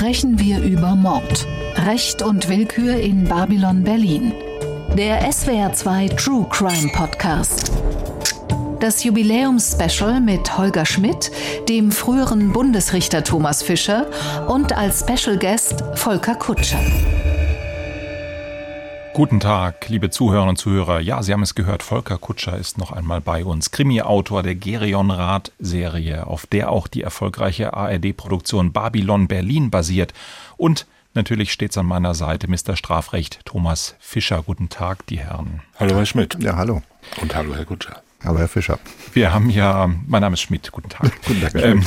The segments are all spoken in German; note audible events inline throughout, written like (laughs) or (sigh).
sprechen wir über Mord, Recht und Willkür in Babylon Berlin. Der SWR2 True Crime Podcast. Das Jubiläumsspecial mit Holger Schmidt, dem früheren Bundesrichter Thomas Fischer und als Special Guest Volker Kutscher. Guten Tag, liebe Zuhörerinnen und Zuhörer. Ja, Sie haben es gehört, Volker Kutscher ist noch einmal bei uns. Krimi-Autor der Gerion Rath-Serie, auf der auch die erfolgreiche ARD-Produktion Babylon Berlin basiert. Und natürlich stets an meiner Seite Mr. Strafrecht Thomas Fischer. Guten Tag, die Herren. Hallo, Herr Schmidt. Ja, hallo. Und hallo, Herr Kutscher. Hallo, Herr Fischer. Wir haben ja, mein Name ist Schmidt, guten Tag. (laughs) Guten Tag. Ähm,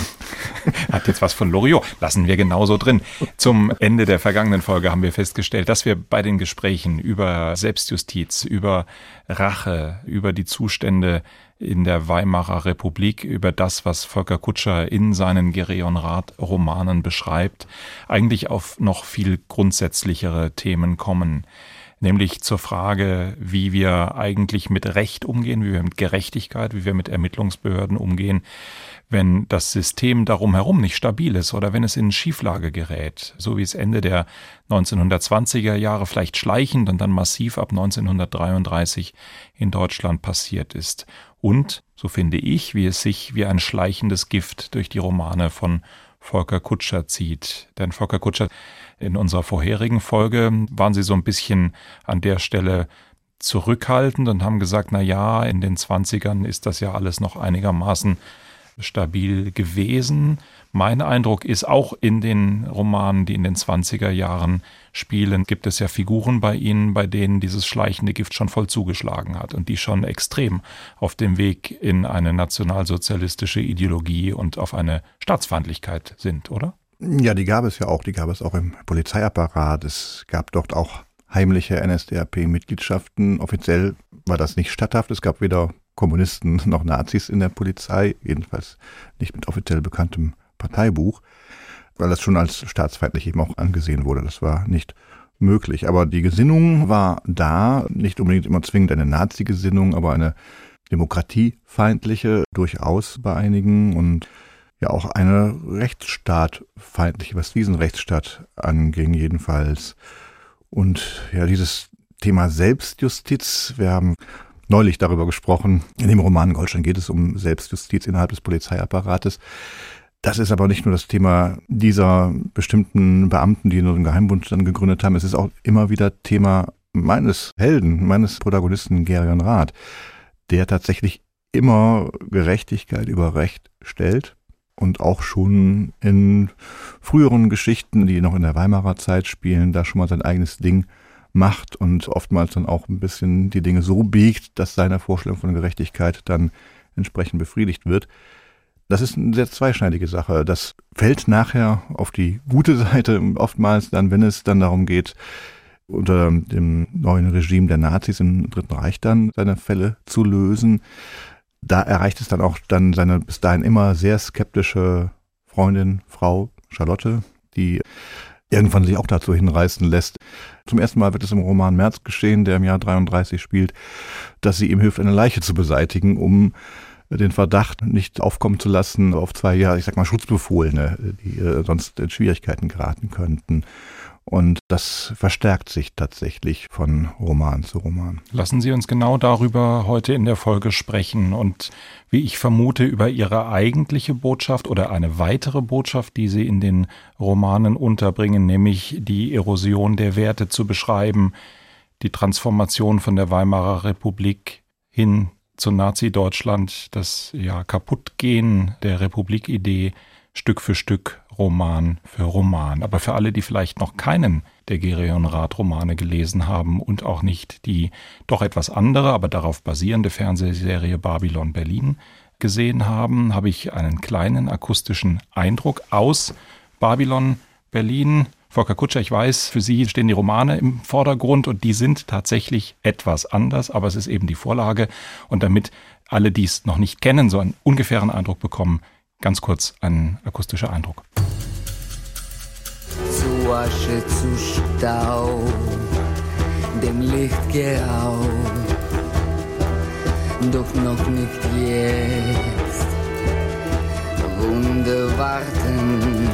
hat jetzt was von Loriot, lassen wir genauso drin. Zum Ende der vergangenen Folge haben wir festgestellt, dass wir bei den Gesprächen über Selbstjustiz, über Rache, über die Zustände in der Weimarer Republik, über das, was Volker Kutscher in seinen Gereon Rath Romanen beschreibt, eigentlich auf noch viel grundsätzlichere Themen kommen nämlich zur Frage, wie wir eigentlich mit Recht umgehen, wie wir mit Gerechtigkeit, wie wir mit Ermittlungsbehörden umgehen, wenn das System darum herum nicht stabil ist oder wenn es in Schieflage gerät, so wie es Ende der 1920er Jahre vielleicht schleichend und dann massiv ab 1933 in Deutschland passiert ist. Und, so finde ich, wie es sich wie ein schleichendes Gift durch die Romane von Volker Kutscher zieht. Denn Volker Kutscher, in unserer vorherigen Folge waren Sie so ein bisschen an der Stelle zurückhaltend und haben gesagt, na ja, in den Zwanzigern ist das ja alles noch einigermaßen stabil gewesen. Mein Eindruck ist auch in den Romanen, die in den 20er Jahren spielen, gibt es ja Figuren bei ihnen, bei denen dieses schleichende Gift schon voll zugeschlagen hat und die schon extrem auf dem Weg in eine nationalsozialistische Ideologie und auf eine Staatsfeindlichkeit sind, oder? Ja, die gab es ja auch. Die gab es auch im Polizeiapparat. Es gab dort auch heimliche NSDAP-Mitgliedschaften. Offiziell war das nicht statthaft. Es gab weder Kommunisten (laughs) noch Nazis in der Polizei, jedenfalls nicht mit offiziell bekanntem Parteibuch, weil das schon als staatsfeindlich eben auch angesehen wurde. Das war nicht möglich. Aber die Gesinnung war da, nicht unbedingt immer zwingend eine Nazi-Gesinnung, aber eine demokratiefeindliche durchaus bei einigen und ja auch eine rechtsstaatfeindliche, was diesen Rechtsstaat anging jedenfalls. Und ja, dieses Thema Selbstjustiz, wir haben neulich darüber gesprochen. In dem Roman Goldstein geht es um Selbstjustiz innerhalb des Polizeiapparates. Das ist aber nicht nur das Thema dieser bestimmten Beamten, die nur den Geheimbund dann gegründet haben. Es ist auch immer wieder Thema meines Helden, meines Protagonisten Gerion Rath, der tatsächlich immer Gerechtigkeit über Recht stellt und auch schon in früheren Geschichten, die noch in der Weimarer Zeit spielen, da schon mal sein eigenes Ding macht und oftmals dann auch ein bisschen die Dinge so biegt, dass seine Vorstellung von Gerechtigkeit dann entsprechend befriedigt wird. Das ist eine sehr zweischneidige Sache. Das fällt nachher auf die gute (laughs) Seite oftmals dann, wenn es dann darum geht, unter dem neuen Regime der Nazis im Dritten Reich dann seine Fälle zu lösen. Da erreicht es dann auch dann seine bis dahin immer sehr skeptische Freundin, Frau Charlotte, die irgendwann sich auch dazu hinreißen lässt. Zum ersten Mal wird es im Roman März geschehen, der im Jahr 33 spielt, dass sie ihm hilft, eine Leiche zu beseitigen, um den Verdacht nicht aufkommen zu lassen auf zwei Jahre, ich sag mal, Schutzbefohlene, die äh, sonst in Schwierigkeiten geraten könnten. Und das verstärkt sich tatsächlich von Roman zu Roman. Lassen Sie uns genau darüber heute in der Folge sprechen und wie ich vermute über Ihre eigentliche Botschaft oder eine weitere Botschaft, die Sie in den Romanen unterbringen, nämlich die Erosion der Werte zu beschreiben, die Transformation von der Weimarer Republik hin zu Nazi-Deutschland, das ja Kaputtgehen der Republikidee Stück für Stück Roman für Roman. Aber für alle, die vielleicht noch keinen der Gerion Rath Romane gelesen haben und auch nicht die doch etwas andere, aber darauf basierende Fernsehserie Babylon Berlin gesehen haben, habe ich einen kleinen akustischen Eindruck aus Babylon Berlin. Volker Kutscher, ich weiß, für Sie stehen die Romane im Vordergrund und die sind tatsächlich etwas anders, aber es ist eben die Vorlage. Und damit alle, die es noch nicht kennen, so einen ungefähren Eindruck bekommen, Ganz kurz ein akustischer Eindruck. Zu Asche, zu Stau, dem Licht geraubt, doch noch nicht jetzt. Runde warten.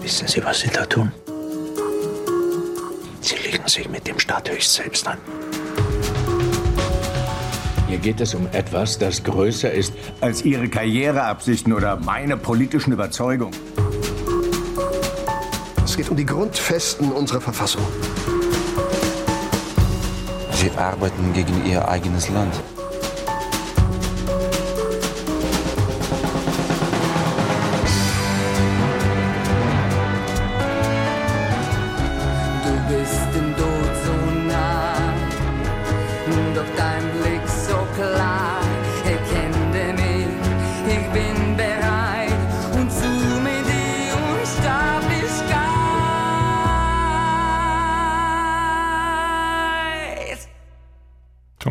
Wissen Sie, was Sie da tun? Sie legen sich mit dem Staat höchst selbst an. Hier geht es um etwas, das größer ist als Ihre Karriereabsichten oder meine politischen Überzeugungen. Es geht um die Grundfesten unserer Verfassung. Sie arbeiten gegen Ihr eigenes Land.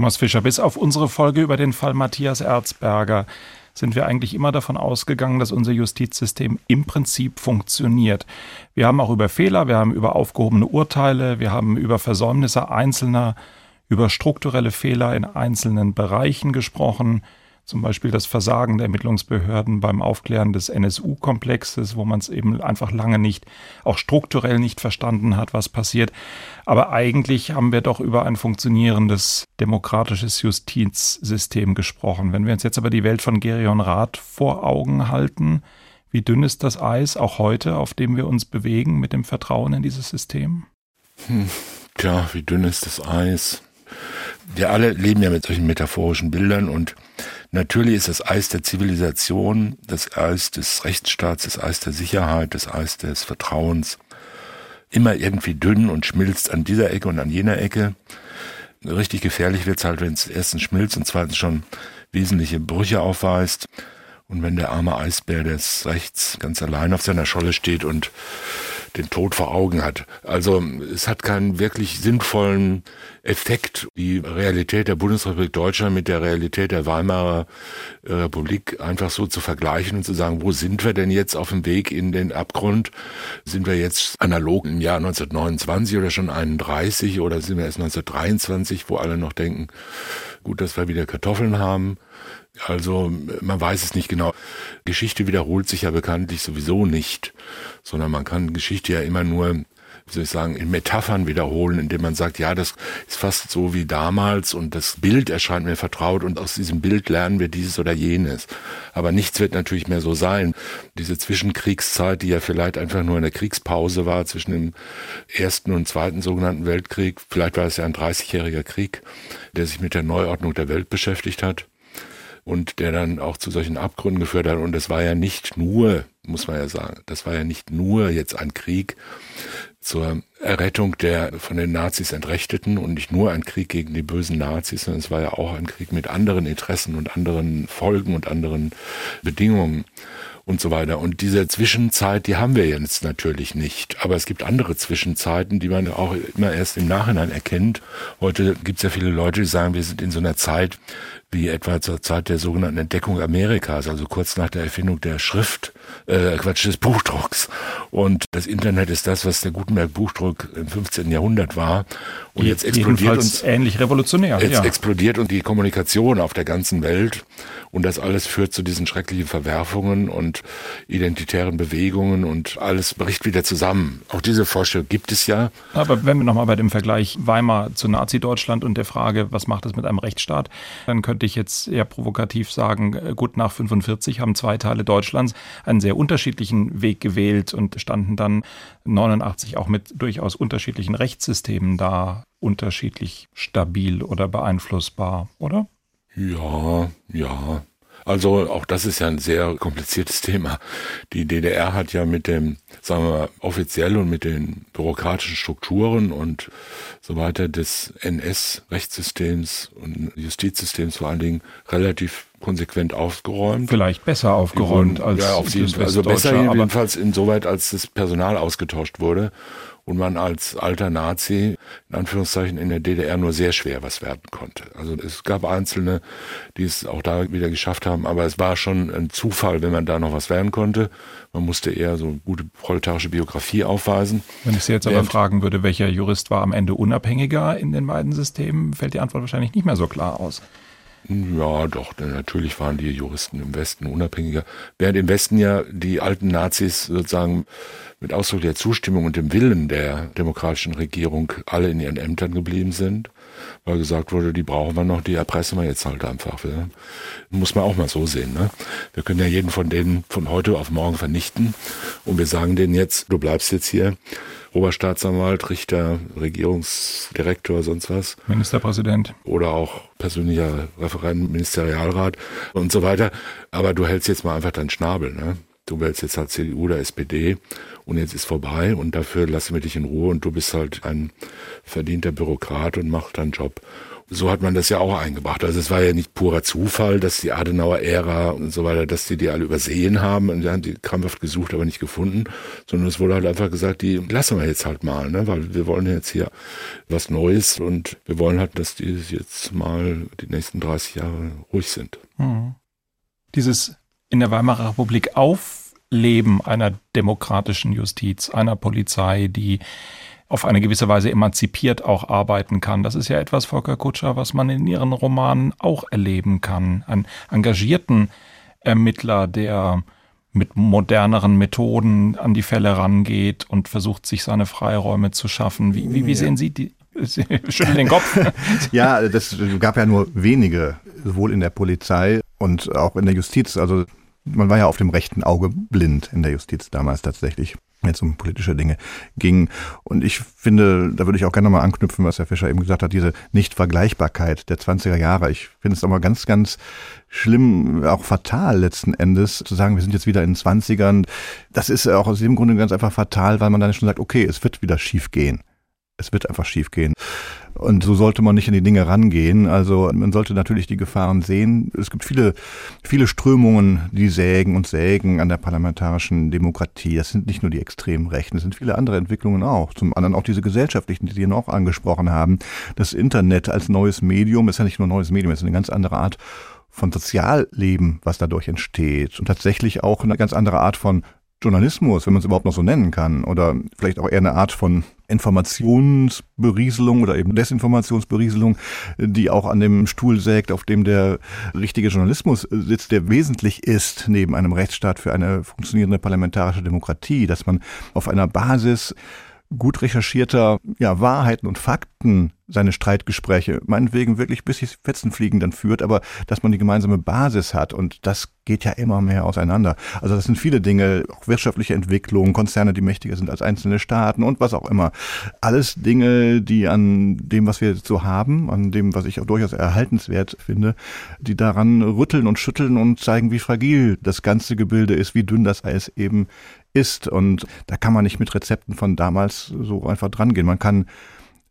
Thomas Fischer, bis auf unsere Folge über den Fall Matthias Erzberger sind wir eigentlich immer davon ausgegangen, dass unser Justizsystem im Prinzip funktioniert. Wir haben auch über Fehler, wir haben über aufgehobene Urteile, wir haben über Versäumnisse Einzelner, über strukturelle Fehler in einzelnen Bereichen gesprochen, zum Beispiel das Versagen der Ermittlungsbehörden beim Aufklären des NSU-Komplexes, wo man es eben einfach lange nicht, auch strukturell nicht verstanden hat, was passiert. Aber eigentlich haben wir doch über ein funktionierendes demokratisches Justizsystem gesprochen. Wenn wir uns jetzt aber die Welt von Gerion Rath vor Augen halten, wie dünn ist das Eis auch heute, auf dem wir uns bewegen mit dem Vertrauen in dieses System? Hm, tja, wie dünn ist das Eis? Wir alle leben ja mit solchen metaphorischen Bildern und Natürlich ist das Eis der Zivilisation, das Eis des Rechtsstaats, das Eis der Sicherheit, das Eis des Vertrauens immer irgendwie dünn und schmilzt an dieser Ecke und an jener Ecke. Richtig gefährlich wird's halt, wenn es erstens schmilzt und zweitens schon wesentliche Brüche aufweist. Und wenn der arme Eisbär des Rechts ganz allein auf seiner Scholle steht und den Tod vor Augen hat. Also es hat keinen wirklich sinnvollen Effekt, die Realität der Bundesrepublik Deutschland mit der Realität der Weimarer äh, Republik einfach so zu vergleichen und zu sagen, wo sind wir denn jetzt auf dem Weg in den Abgrund? Sind wir jetzt analog im Jahr 1929 oder schon 31 oder sind wir erst 1923, wo alle noch denken, gut, dass wir wieder Kartoffeln haben? Also man weiß es nicht genau. Geschichte wiederholt sich ja bekanntlich sowieso nicht, sondern man kann Geschichte ja immer nur, wie soll ich sagen, in Metaphern wiederholen, indem man sagt, ja, das ist fast so wie damals und das Bild erscheint mir vertraut und aus diesem Bild lernen wir dieses oder jenes. Aber nichts wird natürlich mehr so sein. Diese Zwischenkriegszeit, die ja vielleicht einfach nur eine Kriegspause war zwischen dem ersten und zweiten sogenannten Weltkrieg, vielleicht war es ja ein 30-jähriger Krieg, der sich mit der Neuordnung der Welt beschäftigt hat und der dann auch zu solchen Abgründen geführt hat. Und das war ja nicht nur, muss man ja sagen, das war ja nicht nur jetzt ein Krieg zur Errettung der von den Nazis Entrechteten und nicht nur ein Krieg gegen die bösen Nazis, sondern es war ja auch ein Krieg mit anderen Interessen und anderen Folgen und anderen Bedingungen und so weiter. Und diese Zwischenzeit, die haben wir jetzt natürlich nicht. Aber es gibt andere Zwischenzeiten, die man auch immer erst im Nachhinein erkennt. Heute gibt es ja viele Leute, die sagen, wir sind in so einer Zeit, wie etwa zur Zeit der sogenannten Entdeckung Amerikas, also kurz nach der Erfindung der Schrift, äh, Quatsch, des Buchdrucks. Und das Internet ist das, was der Gutenberg-Buchdruck im 15. Jahrhundert war. Und jetzt explodiert uns ähnlich revolutionär. Jetzt ja. explodiert und die Kommunikation auf der ganzen Welt. Und das alles führt zu diesen schrecklichen Verwerfungen und identitären Bewegungen und alles bricht wieder zusammen. Auch diese Vorstellung gibt es ja. Aber wenn wir nochmal bei dem Vergleich Weimar zu Nazi-Deutschland und der Frage, was macht es mit einem Rechtsstaat, dann könnte ich jetzt eher provokativ sagen, äh, gut, nach 45 haben zwei Teile Deutschlands einen sehr unterschiedlichen Weg gewählt und standen dann 89 auch mit durchaus unterschiedlichen Rechtssystemen da, unterschiedlich stabil oder beeinflussbar, oder? Ja, ja. Also auch das ist ja ein sehr kompliziertes Thema. Die DDR hat ja mit dem, sagen wir mal, offiziell und mit den bürokratischen Strukturen und so weiter des NS-Rechtssystems und Justizsystems vor allen Dingen relativ konsequent aufgeräumt. Vielleicht besser aufgeräumt als ja, auf jeden Fall. Also besser jedenfalls insoweit, als das Personal ausgetauscht wurde und man als alter Nazi in Anführungszeichen in der DDR nur sehr schwer was werden konnte. Also es gab Einzelne, die es auch da wieder geschafft haben, aber es war schon ein Zufall, wenn man da noch was werden konnte. Man musste eher so gute proletarische Biografie aufweisen. Wenn ich Sie jetzt aber fragen würde, welcher Jurist war am Ende unabhängiger in den beiden Systemen, fällt die Antwort wahrscheinlich nicht mehr so klar aus. Ja, doch, natürlich waren die Juristen im Westen unabhängiger. Während im Westen ja die alten Nazis sozusagen mit Ausdruck der Zustimmung und dem Willen der demokratischen Regierung alle in ihren Ämtern geblieben sind, weil gesagt wurde, die brauchen wir noch, die erpressen wir jetzt halt einfach. Ja. Muss man auch mal so sehen. Ne? Wir können ja jeden von denen von heute auf morgen vernichten und wir sagen denen jetzt, du bleibst jetzt hier. Oberstaatsanwalt, Richter, Regierungsdirektor, sonst was. Ministerpräsident. Oder auch persönlicher Referent, Ministerialrat und so weiter. Aber du hältst jetzt mal einfach deinen Schnabel. Ne? Du wählst jetzt halt CDU oder SPD und jetzt ist vorbei und dafür lassen wir dich in Ruhe und du bist halt ein verdienter Bürokrat und machst deinen Job. So hat man das ja auch eingebracht. Also es war ja nicht purer Zufall, dass die Adenauer-Ära und so weiter, dass die die alle übersehen haben und die haben die krampfhaft gesucht, aber nicht gefunden, sondern es wurde halt einfach gesagt, die lassen wir jetzt halt mal, ne? weil wir wollen jetzt hier was Neues und wir wollen halt, dass die jetzt mal die nächsten 30 Jahre ruhig sind. Mhm. Dieses in der Weimarer Republik Aufleben einer demokratischen Justiz, einer Polizei, die auf eine gewisse Weise emanzipiert auch arbeiten kann. Das ist ja etwas, Volker Kutscher, was man in Ihren Romanen auch erleben kann. Einen engagierten Ermittler, der mit moderneren Methoden an die Fälle rangeht und versucht, sich seine Freiräume zu schaffen. Wie, wie, wie sehen Sie die? (laughs) Schütteln den Kopf. (laughs) ja, das gab ja nur wenige, sowohl in der Polizei und auch in der Justiz. Also man war ja auf dem rechten Auge blind in der Justiz damals tatsächlich jetzt um politische Dinge ging. Und ich finde, da würde ich auch gerne mal anknüpfen, was Herr Fischer eben gesagt hat, diese Nichtvergleichbarkeit der 20er Jahre. Ich finde es mal ganz, ganz schlimm, auch fatal letzten Endes, zu sagen, wir sind jetzt wieder in den 20ern. Das ist auch aus dem Grunde ganz einfach fatal, weil man dann schon sagt, okay, es wird wieder schief gehen. Es wird einfach schief gehen. Und so sollte man nicht an die Dinge rangehen. Also man sollte natürlich die Gefahren sehen. Es gibt viele, viele Strömungen, die sägen und sägen an der parlamentarischen Demokratie. Das sind nicht nur die extremen Rechten, es sind viele andere Entwicklungen auch. Zum anderen auch diese gesellschaftlichen, die Sie noch angesprochen haben. Das Internet als neues Medium ist ja nicht nur ein neues Medium, es ist eine ganz andere Art von Sozialleben, was dadurch entsteht. Und tatsächlich auch eine ganz andere Art von Journalismus, wenn man es überhaupt noch so nennen kann, oder vielleicht auch eher eine Art von Informationsberieselung oder eben Desinformationsberieselung, die auch an dem Stuhl sägt, auf dem der richtige Journalismus sitzt, der wesentlich ist neben einem Rechtsstaat für eine funktionierende parlamentarische Demokratie, dass man auf einer Basis gut recherchierter ja, Wahrheiten und Fakten seine Streitgespräche meinetwegen wirklich bis die Fetzen fliegen dann führt, aber dass man die gemeinsame Basis hat und das geht ja immer mehr auseinander. Also das sind viele Dinge, auch wirtschaftliche Entwicklung, Konzerne, die mächtiger sind als einzelne Staaten und was auch immer. Alles Dinge, die an dem, was wir so haben, an dem, was ich auch durchaus erhaltenswert finde, die daran rütteln und schütteln und zeigen, wie fragil das ganze Gebilde ist, wie dünn das Eis eben ist. Und da kann man nicht mit Rezepten von damals so einfach drangehen. Man kann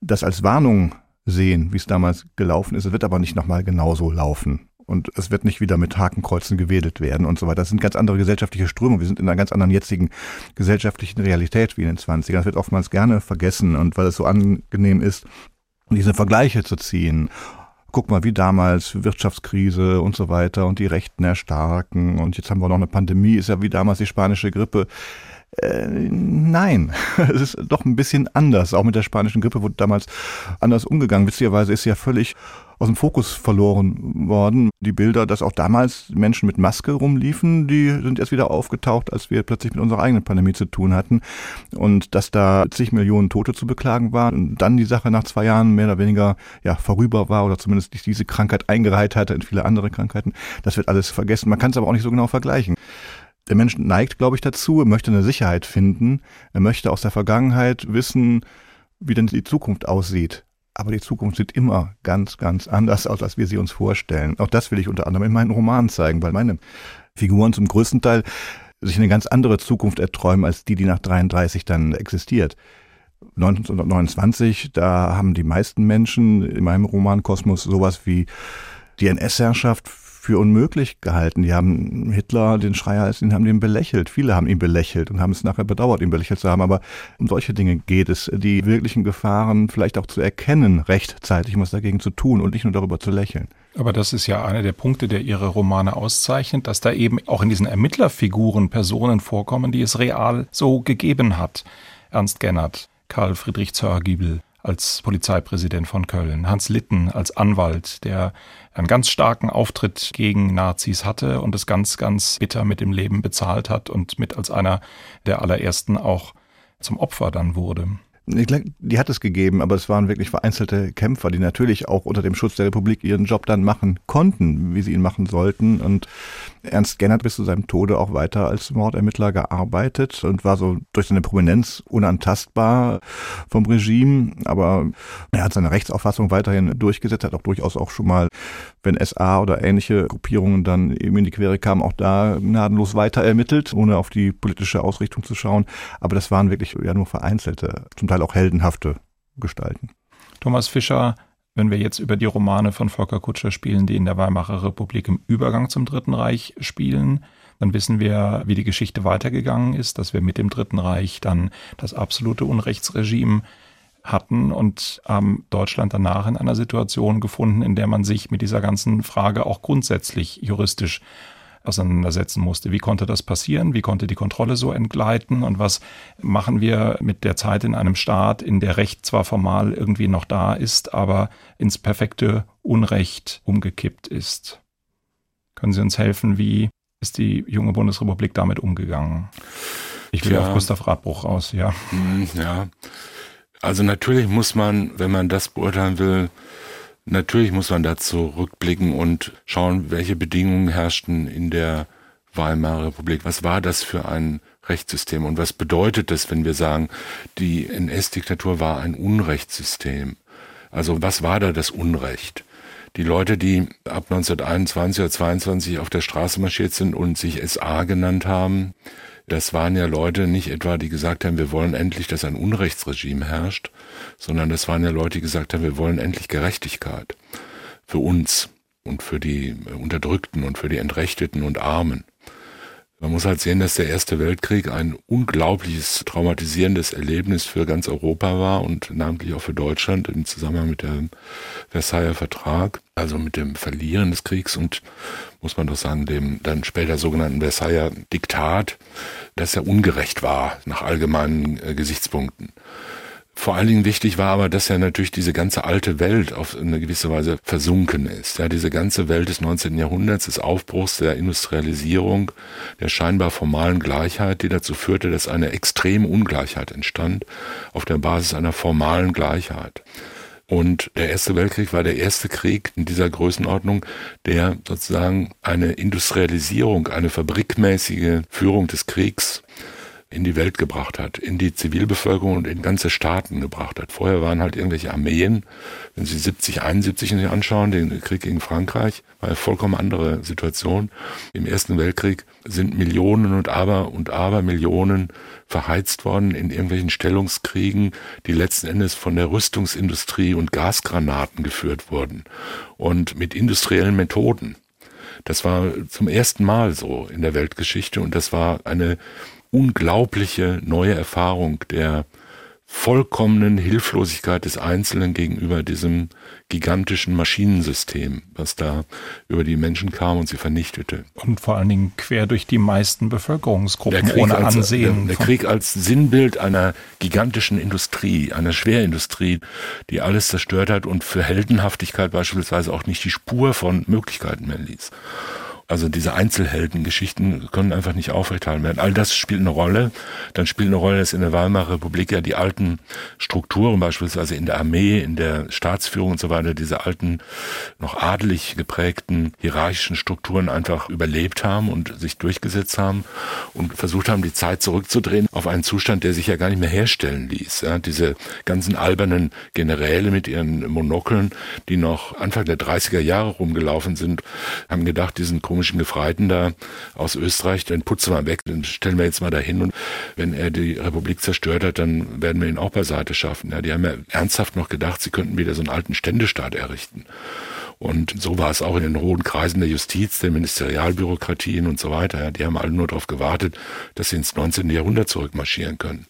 das als Warnung sehen, wie es damals gelaufen ist. Es wird aber nicht nochmal genauso laufen. Und es wird nicht wieder mit Hakenkreuzen gewedelt werden und so weiter. Das sind ganz andere gesellschaftliche Strömungen. Wir sind in einer ganz anderen jetzigen gesellschaftlichen Realität wie in den 20ern. Das wird oftmals gerne vergessen und weil es so angenehm ist, diese Vergleiche zu ziehen guck mal, wie damals, Wirtschaftskrise und so weiter und die Rechten erstarken und jetzt haben wir noch eine Pandemie, ist ja wie damals die spanische Grippe. Äh, nein, (laughs) es ist doch ein bisschen anders. Auch mit der spanischen Grippe wurde damals anders umgegangen. Witzigerweise ist ja völlig aus dem Fokus verloren worden. Die Bilder, dass auch damals Menschen mit Maske rumliefen, die sind erst wieder aufgetaucht, als wir plötzlich mit unserer eigenen Pandemie zu tun hatten. Und dass da zig Millionen Tote zu beklagen waren und dann die Sache nach zwei Jahren mehr oder weniger ja, vorüber war oder zumindest nicht diese Krankheit eingereiht hatte in viele andere Krankheiten, das wird alles vergessen. Man kann es aber auch nicht so genau vergleichen. Der Mensch neigt, glaube ich, dazu, er möchte eine Sicherheit finden, er möchte aus der Vergangenheit wissen, wie denn die Zukunft aussieht. Aber die Zukunft sieht immer ganz, ganz anders aus, als wir sie uns vorstellen. Auch das will ich unter anderem in meinen Romanen zeigen, weil meine Figuren zum größten Teil sich eine ganz andere Zukunft erträumen als die, die nach 33 dann existiert. 1929, da haben die meisten Menschen in meinem Roman Kosmos sowas wie die NS-Herrschaft für unmöglich gehalten. Die haben Hitler, den Schreier, den haben den belächelt. Viele haben ihn belächelt und haben es nachher bedauert, ihn belächelt zu haben. Aber um solche Dinge geht es, die wirklichen Gefahren vielleicht auch zu erkennen, rechtzeitig was dagegen zu tun und nicht nur darüber zu lächeln. Aber das ist ja einer der Punkte, der Ihre Romane auszeichnet, dass da eben auch in diesen Ermittlerfiguren Personen vorkommen, die es real so gegeben hat. Ernst Gennert, Karl Friedrich Zörgiebel, als Polizeipräsident von Köln, Hans Litten als Anwalt, der einen ganz starken Auftritt gegen Nazis hatte und es ganz, ganz bitter mit dem Leben bezahlt hat und mit als einer der allerersten auch zum Opfer dann wurde. Ich glaube, die hat es gegeben, aber es waren wirklich vereinzelte Kämpfer, die natürlich auch unter dem Schutz der Republik ihren Job dann machen konnten, wie sie ihn machen sollten. Und Ernst Gennert bis zu seinem Tode auch weiter als Mordermittler gearbeitet und war so durch seine Prominenz unantastbar vom Regime. Aber er hat seine Rechtsauffassung weiterhin durchgesetzt, hat auch durchaus auch schon mal, wenn SA oder ähnliche Gruppierungen dann eben in die Quere kamen, auch da gnadenlos weiter ermittelt, ohne auf die politische Ausrichtung zu schauen. Aber das waren wirklich ja nur vereinzelte, zum Teil auch heldenhafte Gestalten. Thomas Fischer wenn wir jetzt über die Romane von Volker Kutscher spielen, die in der Weimarer Republik im Übergang zum Dritten Reich spielen, dann wissen wir, wie die Geschichte weitergegangen ist, dass wir mit dem Dritten Reich dann das absolute Unrechtsregime hatten und haben Deutschland danach in einer Situation gefunden, in der man sich mit dieser ganzen Frage auch grundsätzlich juristisch auseinandersetzen musste. Wie konnte das passieren? Wie konnte die Kontrolle so entgleiten? Und was machen wir mit der Zeit in einem Staat, in der Recht zwar formal irgendwie noch da ist, aber ins perfekte Unrecht umgekippt ist? Können Sie uns helfen, wie ist die junge Bundesrepublik damit umgegangen? Ich will Tja. auf Gustav Radbruch raus, ja. Hm, ja. Also natürlich muss man, wenn man das beurteilen will, Natürlich muss man da zurückblicken und schauen, welche Bedingungen herrschten in der Weimarer Republik. Was war das für ein Rechtssystem und was bedeutet das, wenn wir sagen, die NS-Diktatur war ein Unrechtssystem? Also was war da das Unrecht? Die Leute, die ab 1921 oder 22 auf der Straße marschiert sind und sich SA genannt haben, das waren ja Leute nicht etwa, die gesagt haben, wir wollen endlich, dass ein Unrechtsregime herrscht, sondern das waren ja Leute, die gesagt haben, wir wollen endlich Gerechtigkeit für uns und für die Unterdrückten und für die Entrechteten und Armen. Man muss halt sehen, dass der Erste Weltkrieg ein unglaubliches traumatisierendes Erlebnis für ganz Europa war und namentlich auch für Deutschland im Zusammenhang mit dem Versailler Vertrag, also mit dem Verlieren des Kriegs und muss man doch sagen, dem dann später sogenannten Versailler Diktat, das ja ungerecht war nach allgemeinen äh, Gesichtspunkten. Vor allen Dingen wichtig war aber, dass ja natürlich diese ganze alte Welt auf eine gewisse Weise versunken ist. Ja, diese ganze Welt des 19. Jahrhunderts, des Aufbruchs der Industrialisierung, der scheinbar formalen Gleichheit, die dazu führte, dass eine extreme Ungleichheit entstand auf der Basis einer formalen Gleichheit. Und der Erste Weltkrieg war der erste Krieg in dieser Größenordnung, der sozusagen eine Industrialisierung, eine fabrikmäßige Führung des Kriegs in die Welt gebracht hat, in die Zivilbevölkerung und in ganze Staaten gebracht hat. Vorher waren halt irgendwelche Armeen. Wenn Sie 70, 71 sich anschauen, den Krieg gegen Frankreich, war eine vollkommen andere Situation. Im Ersten Weltkrieg sind Millionen und aber und aber Millionen verheizt worden in irgendwelchen Stellungskriegen, die letzten Endes von der Rüstungsindustrie und Gasgranaten geführt wurden und mit industriellen Methoden. Das war zum ersten Mal so in der Weltgeschichte und das war eine unglaubliche neue Erfahrung der vollkommenen Hilflosigkeit des Einzelnen gegenüber diesem gigantischen Maschinensystem, was da über die Menschen kam und sie vernichtete. Und vor allen Dingen quer durch die meisten Bevölkerungsgruppen ohne als, Ansehen. Der, der Krieg als Sinnbild einer gigantischen Industrie, einer Schwerindustrie, die alles zerstört hat und für Heldenhaftigkeit beispielsweise auch nicht die Spur von Möglichkeiten mehr ließ. Also diese Einzelheldengeschichten können einfach nicht aufrechterhalten werden. All das spielt eine Rolle. Dann spielt eine Rolle, dass in der Weimarer Republik ja die alten Strukturen, beispielsweise in der Armee, in der Staatsführung und so weiter, diese alten, noch adelig geprägten hierarchischen Strukturen einfach überlebt haben und sich durchgesetzt haben und versucht haben, die Zeit zurückzudrehen auf einen Zustand, der sich ja gar nicht mehr herstellen ließ. Ja, diese ganzen albernen Generäle mit ihren Monokeln, die noch Anfang der 30er Jahre rumgelaufen sind, haben gedacht, diesen komischen komischen Gefreiten da aus Österreich, den putzen wir weg, den stellen wir jetzt mal dahin und wenn er die Republik zerstört hat, dann werden wir ihn auch beiseite schaffen. Ja, die haben ja ernsthaft noch gedacht, sie könnten wieder so einen alten Ständestaat errichten. Und so war es auch in den hohen Kreisen der Justiz, der Ministerialbürokratien und so weiter. Die haben alle nur darauf gewartet, dass sie ins 19. Jahrhundert zurückmarschieren können.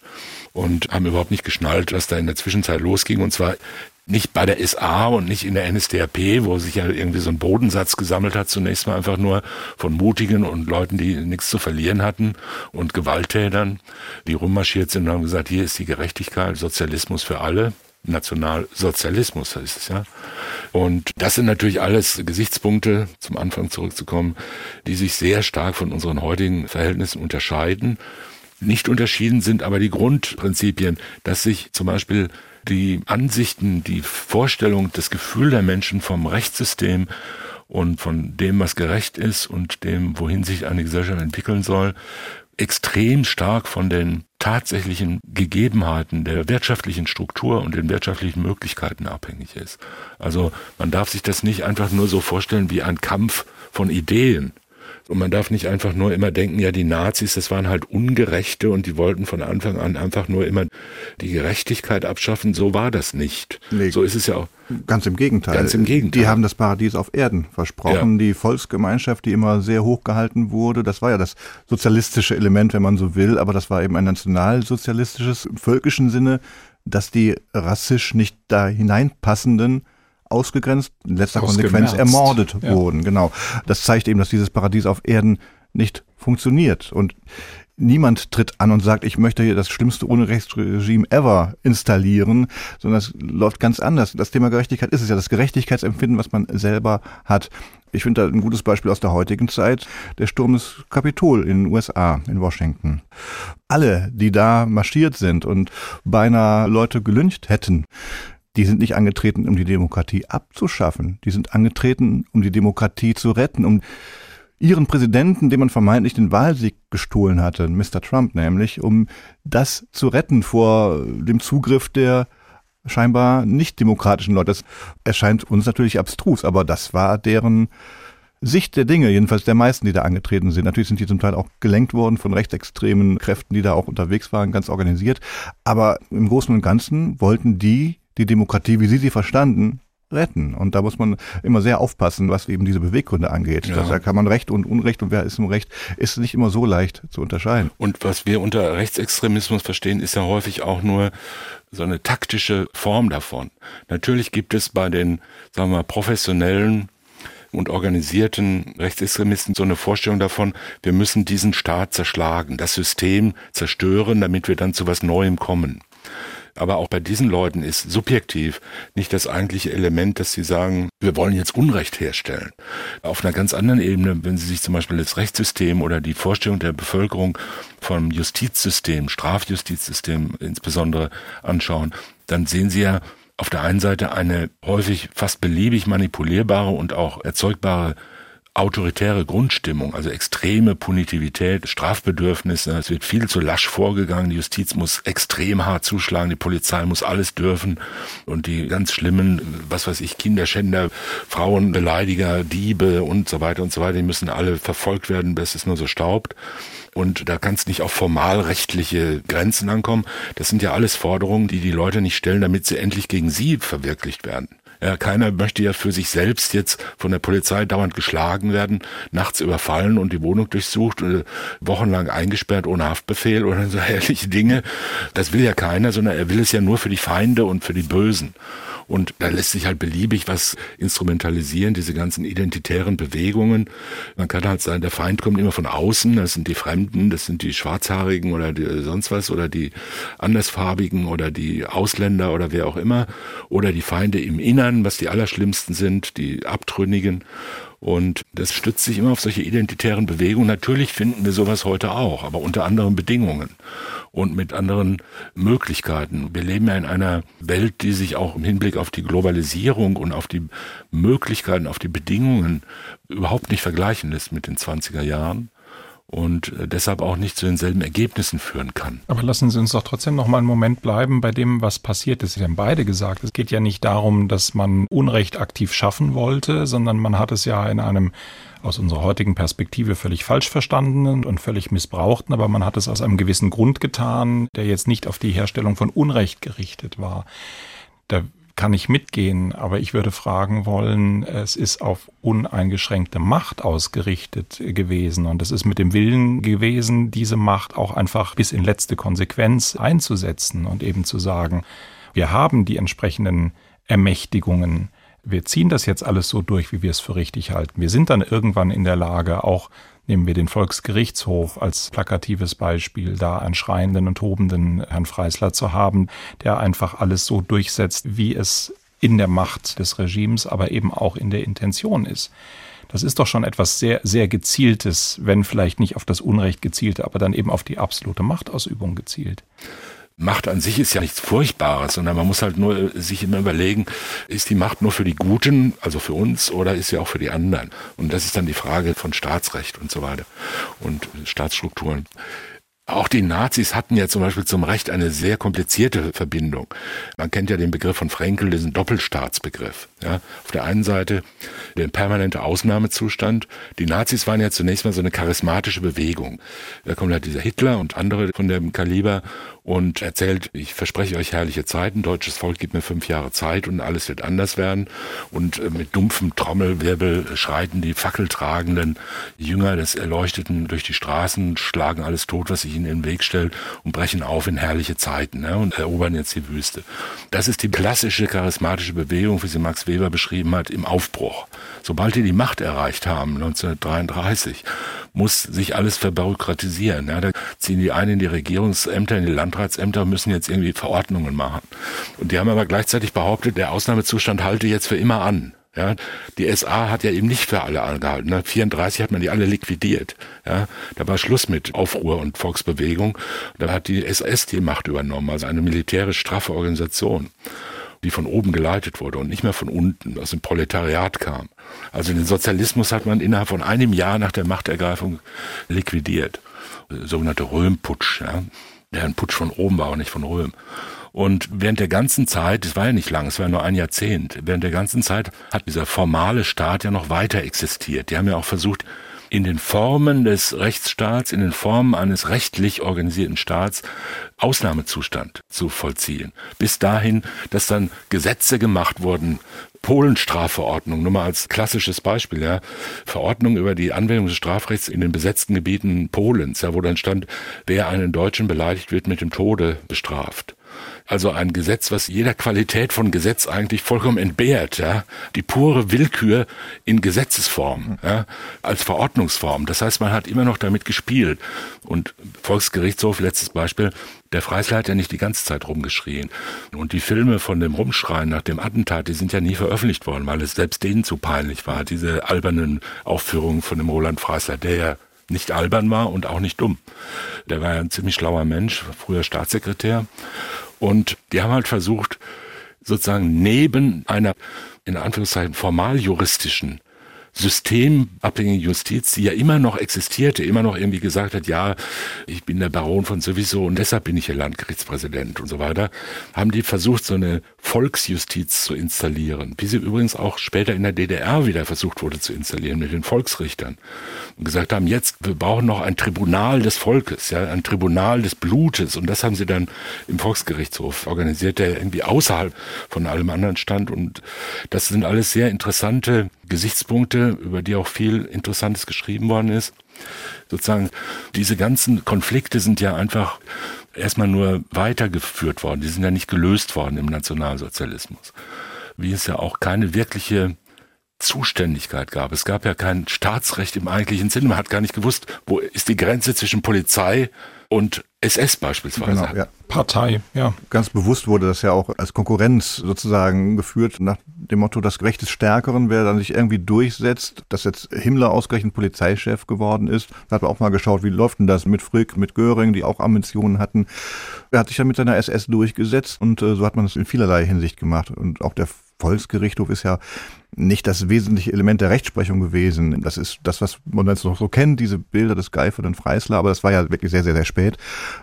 Und haben überhaupt nicht geschnallt, was da in der Zwischenzeit losging. Und zwar nicht bei der SA und nicht in der NSDAP, wo sich ja irgendwie so ein Bodensatz gesammelt hat, zunächst mal einfach nur von Mutigen und Leuten, die nichts zu verlieren hatten und Gewalttätern, die rummarschiert sind und haben gesagt, hier ist die Gerechtigkeit, Sozialismus für alle. Nationalsozialismus heißt es ja. Und das sind natürlich alles Gesichtspunkte, zum Anfang zurückzukommen, die sich sehr stark von unseren heutigen Verhältnissen unterscheiden. Nicht unterschieden sind aber die Grundprinzipien, dass sich zum Beispiel die Ansichten, die Vorstellung, das Gefühl der Menschen vom Rechtssystem und von dem, was gerecht ist und dem, wohin sich eine Gesellschaft entwickeln soll, extrem stark von den tatsächlichen Gegebenheiten der wirtschaftlichen Struktur und den wirtschaftlichen Möglichkeiten abhängig ist. Also man darf sich das nicht einfach nur so vorstellen wie ein Kampf von Ideen, und man darf nicht einfach nur immer denken, ja, die Nazis, das waren halt Ungerechte und die wollten von Anfang an einfach nur immer die Gerechtigkeit abschaffen. So war das nicht. Nee, so ist es ja auch. Ganz im Gegenteil. Ganz im Gegenteil. Die haben das Paradies auf Erden versprochen. Ja. Die Volksgemeinschaft, die immer sehr hoch gehalten wurde, das war ja das sozialistische Element, wenn man so will, aber das war eben ein nationalsozialistisches, im völkischen Sinne, dass die rassisch nicht da hineinpassenden ausgegrenzt, in letzter Konsequenz ermordet ja. wurden. Genau. Das zeigt eben, dass dieses Paradies auf Erden nicht funktioniert. Und niemand tritt an und sagt, ich möchte hier das schlimmste Unrechtsregime ever installieren, sondern es läuft ganz anders. Das Thema Gerechtigkeit ist es ja, das Gerechtigkeitsempfinden, was man selber hat. Ich finde da ein gutes Beispiel aus der heutigen Zeit, der Sturm des Kapitol in den USA, in Washington. Alle, die da marschiert sind und beinahe Leute gelüncht hätten, die sind nicht angetreten, um die Demokratie abzuschaffen. Die sind angetreten, um die Demokratie zu retten, um ihren Präsidenten, dem man vermeintlich den Wahlsieg gestohlen hatte, Mr. Trump nämlich, um das zu retten vor dem Zugriff der scheinbar nicht demokratischen Leute. Das erscheint uns natürlich abstrus, aber das war deren Sicht der Dinge, jedenfalls der meisten, die da angetreten sind. Natürlich sind die zum Teil auch gelenkt worden von rechtsextremen Kräften, die da auch unterwegs waren, ganz organisiert. Aber im Großen und Ganzen wollten die die Demokratie, wie Sie sie verstanden, retten. Und da muss man immer sehr aufpassen, was eben diese Beweggründe angeht. Ja. Da kann man Recht und Unrecht und wer ist im Recht, ist nicht immer so leicht zu unterscheiden. Und was wir unter Rechtsextremismus verstehen, ist ja häufig auch nur so eine taktische Form davon. Natürlich gibt es bei den, sagen wir mal, professionellen und organisierten Rechtsextremisten so eine Vorstellung davon, wir müssen diesen Staat zerschlagen, das System zerstören, damit wir dann zu was Neuem kommen. Aber auch bei diesen Leuten ist subjektiv nicht das eigentliche Element, dass sie sagen, wir wollen jetzt Unrecht herstellen. Auf einer ganz anderen Ebene, wenn Sie sich zum Beispiel das Rechtssystem oder die Vorstellung der Bevölkerung vom Justizsystem, Strafjustizsystem insbesondere anschauen, dann sehen Sie ja auf der einen Seite eine häufig fast beliebig manipulierbare und auch erzeugbare autoritäre Grundstimmung, also extreme Punitivität, Strafbedürfnisse. Es wird viel zu lasch vorgegangen. Die Justiz muss extrem hart zuschlagen. Die Polizei muss alles dürfen. Und die ganz schlimmen, was weiß ich, Kinderschänder, Frauenbeleidiger, Diebe und so weiter und so weiter, die müssen alle verfolgt werden, bis es nur so staubt. Und da kann es nicht auf formalrechtliche Grenzen ankommen. Das sind ja alles Forderungen, die die Leute nicht stellen, damit sie endlich gegen sie verwirklicht werden. Ja, keiner möchte ja für sich selbst jetzt von der Polizei dauernd geschlagen werden, nachts überfallen und die Wohnung durchsucht, äh, wochenlang eingesperrt ohne Haftbefehl oder so (laughs) herrliche Dinge. Das will ja keiner, sondern er will es ja nur für die Feinde und für die Bösen. Und da lässt sich halt beliebig was instrumentalisieren, diese ganzen identitären Bewegungen. Man kann halt sagen, der Feind kommt immer von außen, das sind die Fremden, das sind die Schwarzhaarigen oder die, sonst was oder die Andersfarbigen oder die Ausländer oder wer auch immer oder die Feinde im Innern, was die allerschlimmsten sind, die Abtrünnigen. Und das stützt sich immer auf solche identitären Bewegungen. Natürlich finden wir sowas heute auch, aber unter anderen Bedingungen und mit anderen Möglichkeiten. Wir leben ja in einer Welt, die sich auch im Hinblick auf die Globalisierung und auf die Möglichkeiten, auf die Bedingungen überhaupt nicht vergleichen lässt mit den 20er Jahren und äh, deshalb auch nicht zu denselben Ergebnissen führen kann. Aber lassen Sie uns doch trotzdem noch mal einen Moment bleiben bei dem, was passiert ist. Sie haben beide gesagt, es geht ja nicht darum, dass man Unrecht aktiv schaffen wollte, sondern man hat es ja in einem aus unserer heutigen Perspektive völlig falsch verstandenen und völlig missbrauchten, aber man hat es aus einem gewissen Grund getan, der jetzt nicht auf die Herstellung von Unrecht gerichtet war. Da kann ich mitgehen, aber ich würde fragen wollen, es ist auf uneingeschränkte Macht ausgerichtet gewesen und es ist mit dem Willen gewesen, diese Macht auch einfach bis in letzte Konsequenz einzusetzen und eben zu sagen, wir haben die entsprechenden Ermächtigungen, wir ziehen das jetzt alles so durch, wie wir es für richtig halten. Wir sind dann irgendwann in der Lage, auch Nehmen wir den Volksgerichtshof als plakatives Beispiel, da einen schreienden und tobenden Herrn Freisler zu haben, der einfach alles so durchsetzt, wie es in der Macht des Regimes, aber eben auch in der Intention ist. Das ist doch schon etwas sehr, sehr gezieltes, wenn vielleicht nicht auf das Unrecht gezielte, aber dann eben auf die absolute Machtausübung gezielt. Macht an sich ist ja nichts Furchtbares, sondern man muss halt nur äh, sich immer überlegen, ist die Macht nur für die Guten, also für uns, oder ist sie auch für die anderen? Und das ist dann die Frage von Staatsrecht und so weiter und Staatsstrukturen. Auch die Nazis hatten ja zum Beispiel zum Recht eine sehr komplizierte Verbindung. Man kennt ja den Begriff von Frenkel, diesen Doppelstaatsbegriff. Ja, auf der einen Seite der permanente Ausnahmezustand. Die Nazis waren ja zunächst mal so eine charismatische Bewegung. Da kommt halt dieser Hitler und andere von dem Kaliber und erzählt, ich verspreche euch herrliche Zeiten, deutsches Volk gibt mir fünf Jahre Zeit und alles wird anders werden. Und äh, mit dumpfem Trommelwirbel schreiten die fackeltragenden Jünger des Erleuchteten durch die Straßen, schlagen alles tot, was sich ihnen in den Weg stellt und brechen auf in herrliche Zeiten ne, und erobern jetzt die Wüste. Das ist die klassische charismatische Bewegung, wie sie Max Weber beschrieben hat, im Aufbruch. Sobald die die Macht erreicht haben, 1933, muss sich alles verbürokratisieren. Ja, da ziehen die einen in die Regierungsämter, in die Landratsämter, müssen jetzt irgendwie Verordnungen machen. Und die haben aber gleichzeitig behauptet, der Ausnahmezustand halte jetzt für immer an. Ja, die SA hat ja eben nicht für alle angehalten. Ne? 34 hat man die alle liquidiert. Ja, da war Schluss mit Aufruhr und Volksbewegung. Da hat die SS die Macht übernommen, also eine militärisch straffe Organisation, die von oben geleitet wurde und nicht mehr von unten, aus dem Proletariat kam. Also den Sozialismus hat man innerhalb von einem Jahr nach der Machtergreifung liquidiert. Sogenannte Röhmputsch, ja, der ein Putsch von oben war und nicht von Röhm. Und während der ganzen Zeit, es war ja nicht lang, es war nur ein Jahrzehnt, während der ganzen Zeit hat dieser formale Staat ja noch weiter existiert. Die haben ja auch versucht, in den Formen des Rechtsstaats, in den Formen eines rechtlich organisierten Staats Ausnahmezustand zu vollziehen. Bis dahin, dass dann Gesetze gemacht wurden, Polenstrafverordnung, nur mal als klassisches Beispiel, ja, Verordnung über die Anwendung des Strafrechts in den besetzten Gebieten Polens, ja, wo dann stand, wer einen Deutschen beleidigt, wird mit dem Tode bestraft. Also ein Gesetz, was jeder Qualität von Gesetz eigentlich vollkommen entbehrt, ja. Die pure Willkür in Gesetzesform, ja, als Verordnungsform. Das heißt, man hat immer noch damit gespielt. Und Volksgerichtshof, letztes Beispiel, der Freisler hat ja nicht die ganze Zeit rumgeschrien. Und die Filme von dem Rumschreien nach dem Attentat, die sind ja nie veröffentlicht worden, weil es selbst denen zu peinlich war, diese albernen Aufführungen von dem Roland Freisler, der ja nicht albern war und auch nicht dumm. Der war ja ein ziemlich schlauer Mensch, früher Staatssekretär. Und die haben halt versucht, sozusagen neben einer, in Anführungszeichen, formal juristischen systemabhängige Justiz, die ja immer noch existierte, immer noch irgendwie gesagt hat, ja, ich bin der Baron von sowieso und deshalb bin ich hier Landgerichtspräsident und so weiter, haben die versucht, so eine Volksjustiz zu installieren, wie sie übrigens auch später in der DDR wieder versucht wurde zu installieren mit den Volksrichtern und gesagt haben, jetzt, wir brauchen noch ein Tribunal des Volkes, ja, ein Tribunal des Blutes und das haben sie dann im Volksgerichtshof organisiert, der irgendwie außerhalb von allem anderen stand und das sind alles sehr interessante Gesichtspunkte, über die auch viel Interessantes geschrieben worden ist. Sozusagen, diese ganzen Konflikte sind ja einfach erstmal nur weitergeführt worden. Die sind ja nicht gelöst worden im Nationalsozialismus. Wie es ja auch keine wirkliche Zuständigkeit gab. Es gab ja kein Staatsrecht im eigentlichen Sinne. Man hat gar nicht gewusst, wo ist die Grenze zwischen Polizei und SS beispielsweise. Genau, ja. Partei, ja. Ganz bewusst wurde das ja auch als Konkurrenz sozusagen geführt, nach dem Motto, das Recht des Stärkeren, wer dann sich irgendwie durchsetzt, dass jetzt Himmler ausgerechnet Polizeichef geworden ist. Da hat man auch mal geschaut, wie läuft denn das mit Frick, mit Göring, die auch Ambitionen hatten. Er hat sich ja mit seiner SS durchgesetzt und äh, so hat man es in vielerlei Hinsicht gemacht. Und auch der Volksgerichtshof ist ja nicht das wesentliche Element der Rechtsprechung gewesen. Das ist das, was man jetzt noch so kennt, diese Bilder des Geifer und Freisler, aber das war ja wirklich sehr, sehr, sehr spät.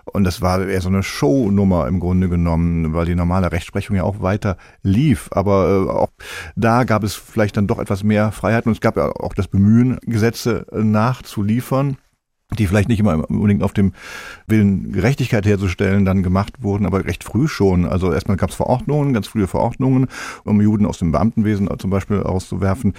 Und das war eher so eine Shownummer im Grunde genommen, weil die normale Rechtsprechung ja auch weiter lief. Aber äh, auch da gab es vielleicht dann doch etwas mehr Freiheit und es gab ja auch das Bemühen, Gesetze nachzuliefern die vielleicht nicht immer unbedingt auf dem Willen Gerechtigkeit herzustellen dann gemacht wurden, aber recht früh schon. Also erstmal gab es Verordnungen, ganz frühe Verordnungen, um Juden aus dem Beamtenwesen zum Beispiel auszuwerfen.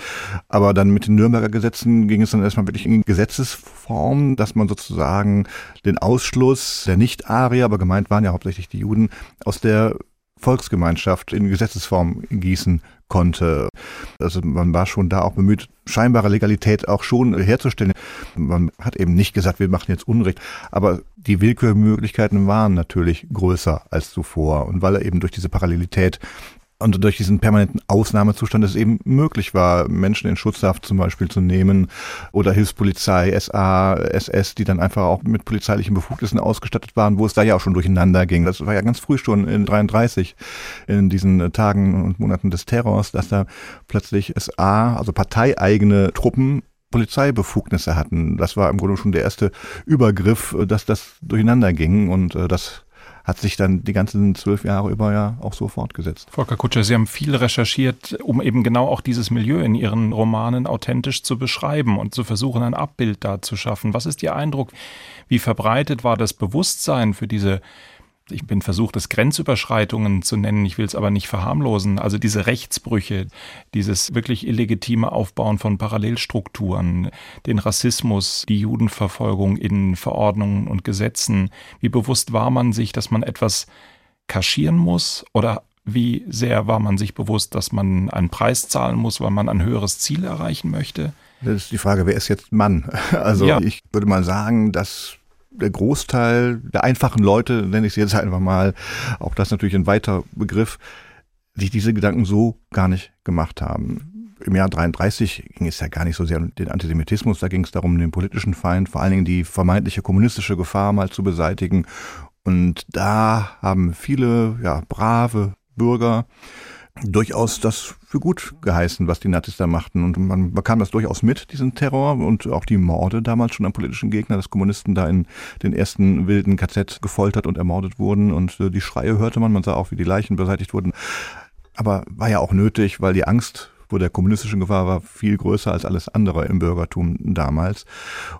Aber dann mit den Nürnberger Gesetzen ging es dann erstmal wirklich in Gesetzesform, dass man sozusagen den Ausschluss der Nicht-Arier, aber gemeint waren ja hauptsächlich die Juden, aus der Volksgemeinschaft in Gesetzesform gießen konnte. Also man war schon da auch bemüht, scheinbare Legalität auch schon herzustellen. Man hat eben nicht gesagt, wir machen jetzt Unrecht, aber die Willkürmöglichkeiten waren natürlich größer als zuvor. Und weil er eben durch diese Parallelität und durch diesen permanenten Ausnahmezustand es eben möglich war, Menschen in Schutzhaft zum Beispiel zu nehmen oder Hilfspolizei, SA, SS, die dann einfach auch mit polizeilichen Befugnissen ausgestattet waren, wo es da ja auch schon durcheinander ging. Das war ja ganz früh schon in 33, in diesen Tagen und Monaten des Terrors, dass da plötzlich SA, also parteieigene Truppen Polizeibefugnisse hatten. Das war im Grunde schon der erste Übergriff, dass das durcheinander ging und äh, das hat sich dann die ganzen zwölf Jahre über ja auch so fortgesetzt. Volker Kutscher, Sie haben viel recherchiert, um eben genau auch dieses Milieu in Ihren Romanen authentisch zu beschreiben und zu versuchen, ein Abbild da zu schaffen. Was ist Ihr Eindruck? Wie verbreitet war das Bewusstsein für diese ich bin versucht, es Grenzüberschreitungen zu nennen, ich will es aber nicht verharmlosen. Also diese Rechtsbrüche, dieses wirklich illegitime Aufbauen von Parallelstrukturen, den Rassismus, die Judenverfolgung in Verordnungen und Gesetzen. Wie bewusst war man sich, dass man etwas kaschieren muss oder wie sehr war man sich bewusst, dass man einen Preis zahlen muss, weil man ein höheres Ziel erreichen möchte? Das ist die Frage, wer ist jetzt Mann? (laughs) Also ja. ich würde mal sagen, dass der Großteil der einfachen Leute, nenne ich sie jetzt einfach mal, auch das natürlich ein weiter Begriff, sich diese Gedanken so gar nicht gemacht haben. Im Jahr 33 ging es ja gar nicht so sehr um den Antisemitismus, da ging es darum, den politischen Feind, vor allen Dingen die vermeintliche kommunistische Gefahr mal zu beseitigen. Und da haben viele, ja, brave Bürger durchaus das für gut geheißen, was die Nazis da machten. Und man bekam das durchaus mit, diesen Terror und auch die Morde damals schon an politischen Gegnern, dass Kommunisten da in den ersten wilden KZ gefoltert und ermordet wurden. Und äh, die Schreie hörte man, man sah auch, wie die Leichen beseitigt wurden. Aber war ja auch nötig, weil die Angst vor der kommunistischen Gefahr war viel größer als alles andere im Bürgertum damals.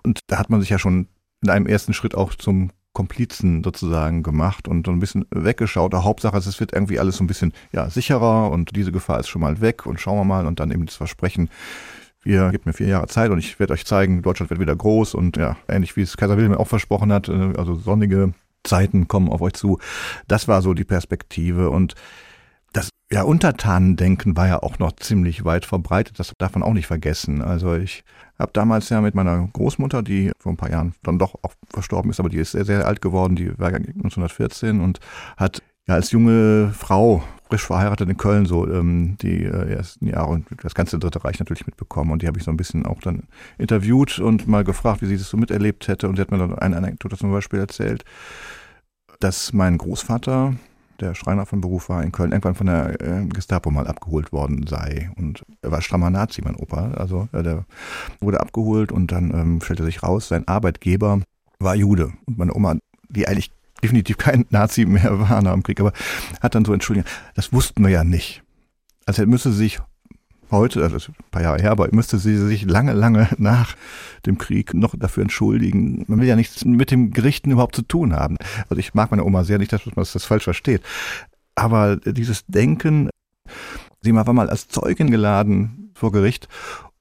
Und da hat man sich ja schon in einem ersten Schritt auch zum Komplizen sozusagen gemacht und so ein bisschen weggeschaut. Der Hauptsache es wird irgendwie alles so ein bisschen ja, sicherer und diese Gefahr ist schon mal weg und schauen wir mal und dann eben das Versprechen, wir gebt mir vier Jahre Zeit und ich werde euch zeigen, Deutschland wird wieder groß und ja, ähnlich wie es Kaiser Wilhelm auch versprochen hat, äh, also sonnige Zeiten kommen auf euch zu. Das war so die Perspektive und ja, Untertanendenken war ja auch noch ziemlich weit verbreitet, das darf man auch nicht vergessen. Also ich habe damals ja mit meiner Großmutter, die vor ein paar Jahren dann doch auch verstorben ist, aber die ist sehr, sehr alt geworden, die war 1914 und hat ja als junge Frau frisch verheiratet in Köln so ähm, die äh, ersten Jahre und das ganze Dritte Reich natürlich mitbekommen und die habe ich so ein bisschen auch dann interviewt und mal gefragt, wie sie das so miterlebt hätte und sie hat mir dann eine Anekdote zum Beispiel erzählt, dass mein Großvater der Schreiner von Beruf war, in Köln irgendwann von der äh, Gestapo mal abgeholt worden sei. Und er war strammer Nazi, mein Opa. Also äh, der wurde abgeholt und dann ähm, stellte sich raus, sein Arbeitgeber war Jude. Und meine Oma, die eigentlich definitiv kein Nazi mehr war nach dem Krieg, aber hat dann so entschuldigt, das wussten wir ja nicht. Also er müsse sich heute, also ein paar Jahre her, aber müsste sie sich lange, lange (laughs) nach dem Krieg noch dafür entschuldigen. Man will ja nichts mit dem Gerichten überhaupt zu tun haben. Also ich mag meine Oma sehr nicht, dass man das falsch versteht. Aber dieses Denken, sie war mal als Zeugin geladen vor Gericht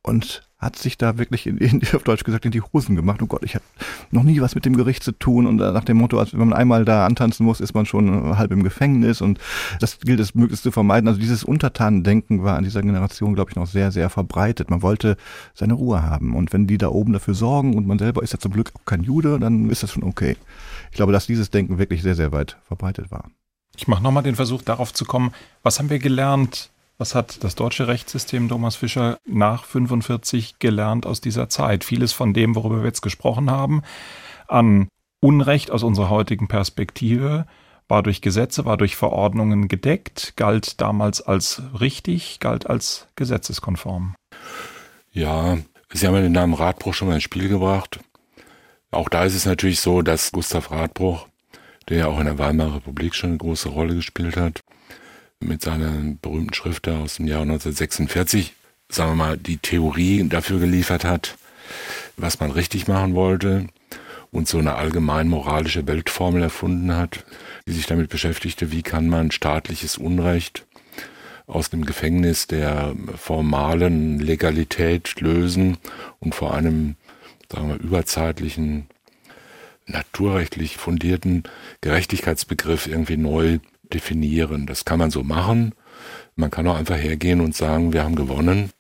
und hat sich da wirklich, in, in, (laughs) auf Deutsch gesagt, in die Hosen gemacht. Oh Gott, ich habe noch nie was mit dem Gericht zu tun. Und nach dem Motto, als wenn man einmal da antanzen muss, ist man schon halb im Gefängnis. Und das gilt es möglichst zu vermeiden. Also dieses Untertanendenken war an dieser Generation, glaube ich, noch sehr, sehr verbreitet. Man wollte seine Ruhe haben. Und wenn die da oben dafür sorgen und man selber ist ja zum Glück auch kein Jude, dann ist das schon okay. Ich glaube, dass dieses Denken wirklich sehr, sehr weit verbreitet war. Ich mache nochmal den Versuch, darauf zu kommen, was haben wir gelernt was hat das deutsche Rechtssystem Thomas Fischer nach 45 gelernt aus dieser Zeit? Vieles von dem, worüber wir jetzt gesprochen haben, an Unrecht aus unserer heutigen Perspektive, war durch Gesetze, war durch Verordnungen gedeckt, galt damals als richtig, galt als gesetzeskonform. Ja, Sie haben ja den Namen Radbruch schon mal ins Spiel gebracht. Auch da ist es natürlich so, dass Gustav Radbruch, der ja auch in der Weimarer Republik schon eine große Rolle gespielt hat, mit seiner berühmten Schrift aus dem Jahr 1946, sagen wir mal, die Theorie dafür geliefert hat, was man richtig machen wollte und so eine allgemein moralische Weltformel erfunden hat, die sich damit beschäftigte, wie kann man staatliches Unrecht aus dem Gefängnis der formalen Legalität lösen und vor einem, sagen wir, überzeitlichen, naturrechtlich fundierten Gerechtigkeitsbegriff irgendwie neu definieren. Das kann man so machen. Man kann auch einfach hergehen und sagen, wir haben gewonnen.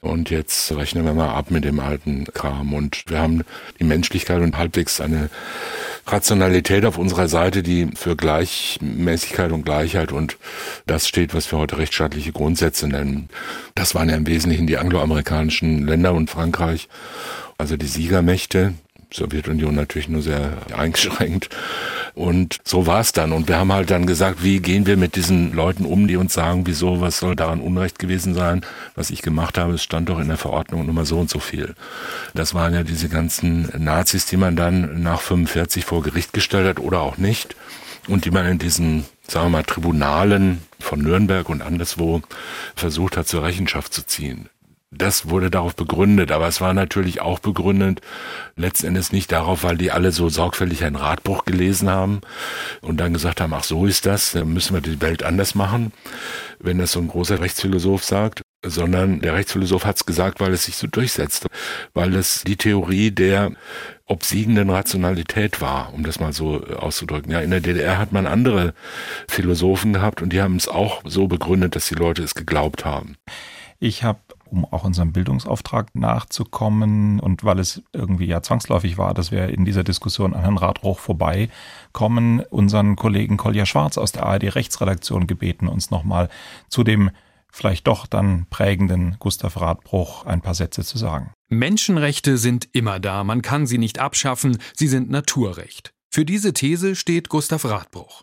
Und jetzt rechnen wir mal ab mit dem alten Kram. Und wir haben die Menschlichkeit und halbwegs eine Rationalität auf unserer Seite, die für Gleichmäßigkeit und Gleichheit und das steht, was wir heute rechtsstaatliche Grundsätze nennen. Das waren ja im Wesentlichen die angloamerikanischen Länder und Frankreich, also die Siegermächte, Sowjetunion natürlich nur sehr eingeschränkt. Und so war es dann. Und wir haben halt dann gesagt, wie gehen wir mit diesen Leuten um, die uns sagen, wieso, was soll daran Unrecht gewesen sein? Was ich gemacht habe, es stand doch in der Verordnung Nummer so und so viel. Das waren ja diese ganzen Nazis, die man dann nach 45 vor Gericht gestellt hat oder auch nicht. Und die man in diesen, sagen wir mal, Tribunalen von Nürnberg und anderswo versucht hat, zur Rechenschaft zu ziehen das wurde darauf begründet, aber es war natürlich auch begründet, letzten Endes nicht darauf, weil die alle so sorgfältig ein Radbuch gelesen haben und dann gesagt haben, ach so ist das, dann müssen wir die Welt anders machen, wenn das so ein großer Rechtsphilosoph sagt, sondern der Rechtsphilosoph hat es gesagt, weil es sich so durchsetzt, weil es die Theorie der obsiegenden Rationalität war, um das mal so auszudrücken. Ja, in der DDR hat man andere Philosophen gehabt und die haben es auch so begründet, dass die Leute es geglaubt haben. Ich habe um auch unserem Bildungsauftrag nachzukommen und weil es irgendwie ja zwangsläufig war, dass wir in dieser Diskussion an Herrn Radroch vorbeikommen, unseren Kollegen Kolja Schwarz aus der ARD Rechtsredaktion gebeten, uns nochmal zu dem vielleicht doch dann prägenden Gustav Radbruch ein paar Sätze zu sagen. Menschenrechte sind immer da, man kann sie nicht abschaffen, sie sind Naturrecht. Für diese These steht Gustav Radbruch.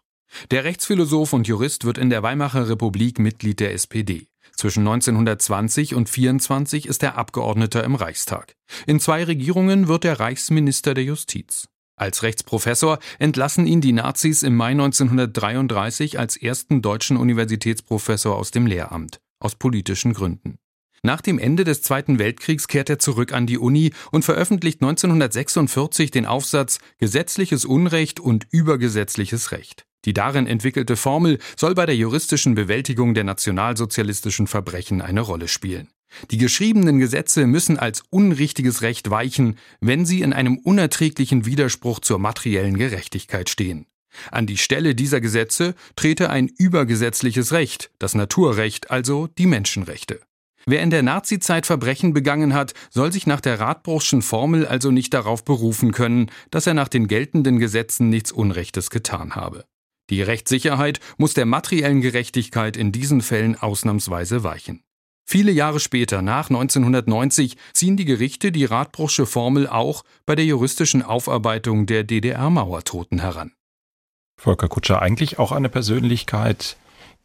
Der Rechtsphilosoph und Jurist wird in der Weimarer Republik Mitglied der SPD. Zwischen 1920 und 24 ist er Abgeordneter im Reichstag. In zwei Regierungen wird er Reichsminister der Justiz. Als Rechtsprofessor entlassen ihn die Nazis im Mai 1933 als ersten deutschen Universitätsprofessor aus dem Lehramt, aus politischen Gründen. Nach dem Ende des Zweiten Weltkriegs kehrt er zurück an die Uni und veröffentlicht 1946 den Aufsatz Gesetzliches Unrecht und übergesetzliches Recht. Die darin entwickelte Formel soll bei der juristischen Bewältigung der nationalsozialistischen Verbrechen eine Rolle spielen. Die geschriebenen Gesetze müssen als unrichtiges Recht weichen, wenn sie in einem unerträglichen Widerspruch zur materiellen Gerechtigkeit stehen. An die Stelle dieser Gesetze trete ein übergesetzliches Recht, das Naturrecht, also die Menschenrechte. Wer in der Nazizeit Verbrechen begangen hat, soll sich nach der Radbruchschen Formel also nicht darauf berufen können, dass er nach den geltenden Gesetzen nichts Unrechtes getan habe. Die Rechtssicherheit muss der materiellen Gerechtigkeit in diesen Fällen ausnahmsweise weichen. Viele Jahre später, nach 1990, ziehen die Gerichte die Radbruchsche Formel auch bei der juristischen Aufarbeitung der DDR-Mauertoten heran. Volker Kutscher, eigentlich auch eine Persönlichkeit,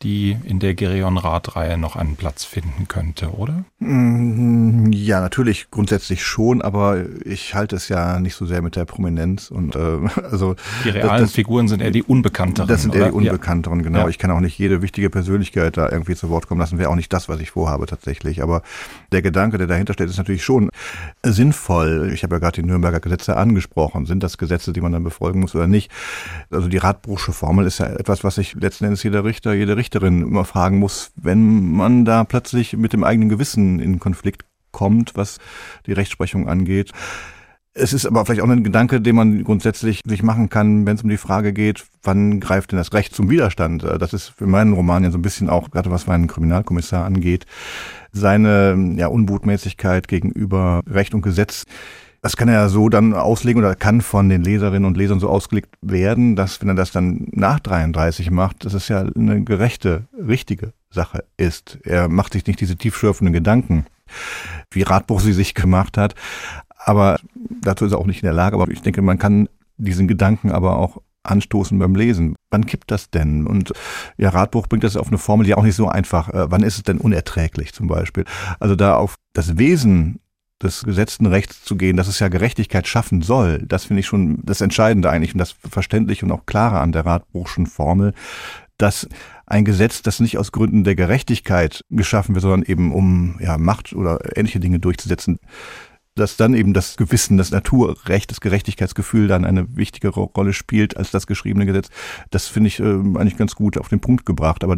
die in der Gereon-Rad-Reihe noch einen Platz finden könnte, oder? Mm, ja, natürlich grundsätzlich schon, aber ich halte es ja nicht so sehr mit der Prominenz und äh, (laughs) also die realen das, Figuren sind eher die unbekannteren. Das sind eher die unbekannteren, ja. genau. Ja. Ich kann auch nicht jede wichtige Persönlichkeit da irgendwie zu Wort kommen lassen. Wäre auch nicht das, was ich vorhabe tatsächlich. Aber der Gedanke, der dahinter steht, ist natürlich schon sinnvoll. Ich habe ja gerade die Nürnberger Gesetze angesprochen. Sind das Gesetze, die man dann befolgen muss oder nicht? Also die Radbruchsche Formel ist ja etwas, was sich letzten Endes jeder Richter, jede Richterin Richterin immer fragen muss, wenn man da plötzlich mit dem eigenen Gewissen in Konflikt kommt, was die Rechtsprechung angeht. Es ist aber vielleicht auch ein Gedanke, den man grundsätzlich sich machen kann, wenn es um die Frage geht, wann greift denn das Recht zum Widerstand? Das ist für meinen Roman ja so ein bisschen auch, gerade was meinen Kriminalkommissar angeht, seine ja, Unbotmäßigkeit gegenüber Recht und Gesetz das kann er ja so dann auslegen oder kann von den Leserinnen und Lesern so ausgelegt werden, dass wenn er das dann nach 33 macht, dass es ja eine gerechte, richtige Sache ist. Er macht sich nicht diese tiefschürfenden Gedanken, wie Radbruch sie sich gemacht hat. Aber dazu ist er auch nicht in der Lage. Aber ich denke, man kann diesen Gedanken aber auch anstoßen beim Lesen. Wann kippt das denn? Und ja, Radbuch bringt das auf eine Formel, die auch nicht so einfach. Äh, wann ist es denn unerträglich zum Beispiel? Also da auf das Wesen des gesetzten Rechts zu gehen, dass es ja Gerechtigkeit schaffen soll, das finde ich schon das Entscheidende eigentlich und das Verständliche und auch Klare an der Radbruchschen Formel, dass ein Gesetz, das nicht aus Gründen der Gerechtigkeit geschaffen wird, sondern eben um ja, Macht oder ähnliche Dinge durchzusetzen, dass dann eben das Gewissen, das Naturrecht, das Gerechtigkeitsgefühl dann eine wichtigere Rolle spielt als das geschriebene Gesetz. Das finde ich äh, eigentlich ganz gut auf den Punkt gebracht. Aber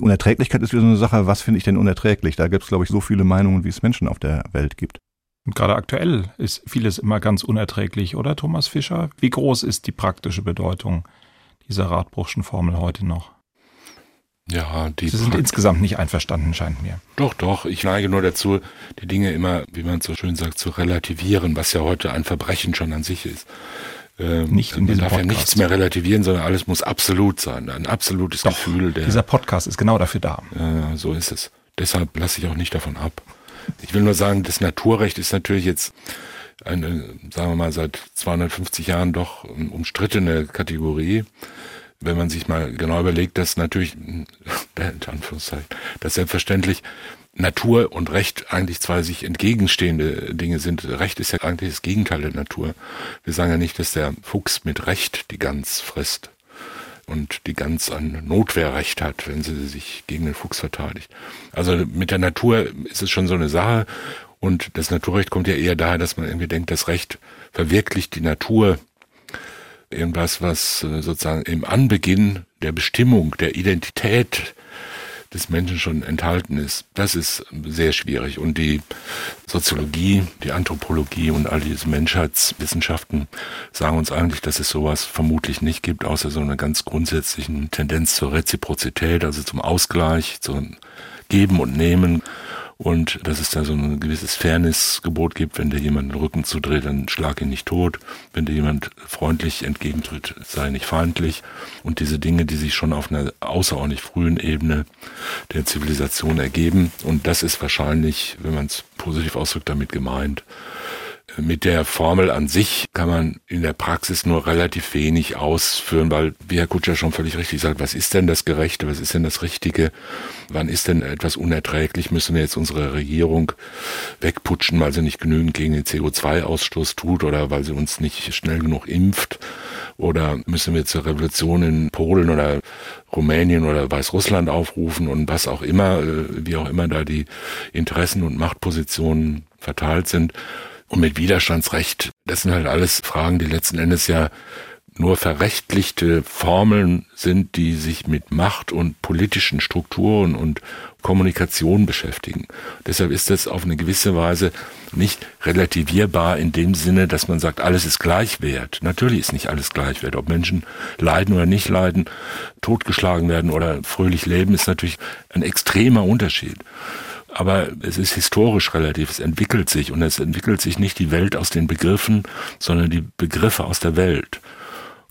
Unerträglichkeit ist wieder so eine Sache, was finde ich denn unerträglich? Da gibt es, glaube ich, so viele Meinungen, wie es Menschen auf der Welt gibt. Und gerade aktuell ist vieles immer ganz unerträglich, oder Thomas Fischer? Wie groß ist die praktische Bedeutung dieser Radbruchschen Formel heute noch? Ja, die Sie sind insgesamt nicht einverstanden, scheint mir. Doch, doch. Ich neige nur dazu, die Dinge immer, wie man so schön sagt, zu relativieren, was ja heute ein Verbrechen schon an sich ist. Ähm, nicht in man diesem darf Podcast. ja nichts mehr relativieren, sondern alles muss absolut sein. Ein absolutes Doch, Gefühl. Der, dieser Podcast ist genau dafür da. Ja, so ist es. Deshalb lasse ich auch nicht davon ab. Ich will nur sagen, das Naturrecht ist natürlich jetzt eine, sagen wir mal, seit 250 Jahren doch eine umstrittene Kategorie. Wenn man sich mal genau überlegt, dass natürlich, in Anführungszeichen, dass selbstverständlich Natur und Recht eigentlich zwei sich entgegenstehende Dinge sind. Recht ist ja eigentlich das Gegenteil der Natur. Wir sagen ja nicht, dass der Fuchs mit Recht die Gans frisst und die Gans ein Notwehrrecht hat, wenn sie sich gegen den Fuchs verteidigt. Also mit der Natur ist es schon so eine Sache und das Naturrecht kommt ja eher daher, dass man irgendwie denkt, das Recht verwirklicht die Natur. Irgendwas, was äh, sozusagen im Anbeginn der Bestimmung, der Identität des Menschen schon enthalten ist. Das ist sehr schwierig. Und die Soziologie, die Anthropologie und all diese Menschheitswissenschaften sagen uns eigentlich, dass es sowas vermutlich nicht gibt, außer so einer ganz grundsätzlichen Tendenz zur Reziprozität, also zum Ausgleich, zum Geben und Nehmen und dass es da so ein gewisses Fairnessgebot gibt, wenn dir jemand den Rücken zudreht, dann schlag ihn nicht tot, wenn dir jemand freundlich entgegentritt, sei nicht feindlich und diese Dinge, die sich schon auf einer außerordentlich frühen Ebene der Zivilisation ergeben und das ist wahrscheinlich, wenn man es positiv ausdrückt, damit gemeint. Mit der Formel an sich kann man in der Praxis nur relativ wenig ausführen, weil, wie Herr Kutscher schon völlig richtig sagt, was ist denn das Gerechte, was ist denn das Richtige, wann ist denn etwas unerträglich, müssen wir jetzt unsere Regierung wegputschen, weil sie nicht genügend gegen den CO2-Ausstoß tut oder weil sie uns nicht schnell genug impft? Oder müssen wir zur Revolution in Polen oder Rumänien oder Weißrussland aufrufen und was auch immer, wie auch immer da die Interessen und Machtpositionen verteilt sind. Und mit Widerstandsrecht, das sind halt alles Fragen, die letzten Endes ja nur verrechtlichte Formeln sind, die sich mit Macht und politischen Strukturen und Kommunikation beschäftigen. Deshalb ist das auf eine gewisse Weise nicht relativierbar in dem Sinne, dass man sagt, alles ist gleichwert. Natürlich ist nicht alles gleichwert. Ob Menschen leiden oder nicht leiden, totgeschlagen werden oder fröhlich leben, ist natürlich ein extremer Unterschied aber es ist historisch relativ, es entwickelt sich und es entwickelt sich nicht die Welt aus den Begriffen, sondern die Begriffe aus der Welt.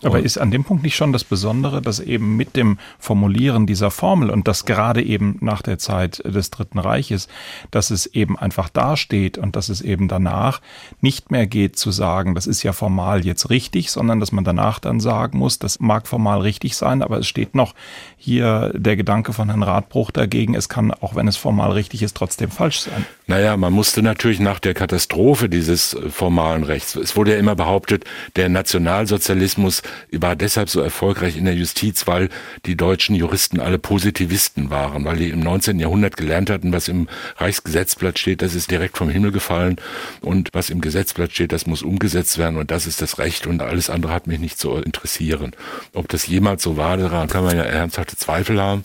Aber ist an dem Punkt nicht schon das Besondere, dass eben mit dem Formulieren dieser Formel und das gerade eben nach der Zeit des Dritten Reiches, dass es eben einfach dasteht und dass es eben danach nicht mehr geht zu sagen, das ist ja formal jetzt richtig, sondern dass man danach dann sagen muss, das mag formal richtig sein, aber es steht noch hier der Gedanke von Herrn Radbruch dagegen, es kann, auch wenn es formal richtig ist, trotzdem falsch sein. Naja, man musste natürlich nach der Katastrophe dieses formalen Rechts, es wurde ja immer behauptet, der Nationalsozialismus war deshalb so erfolgreich in der Justiz, weil die deutschen Juristen alle Positivisten waren, weil die im 19. Jahrhundert gelernt hatten, was im Reichsgesetzblatt steht, das ist direkt vom Himmel gefallen und was im Gesetzblatt steht, das muss umgesetzt werden und das ist das Recht und alles andere hat mich nicht so interessieren. Ob das jemals so war, daran kann man ja ernsthafte Zweifel haben.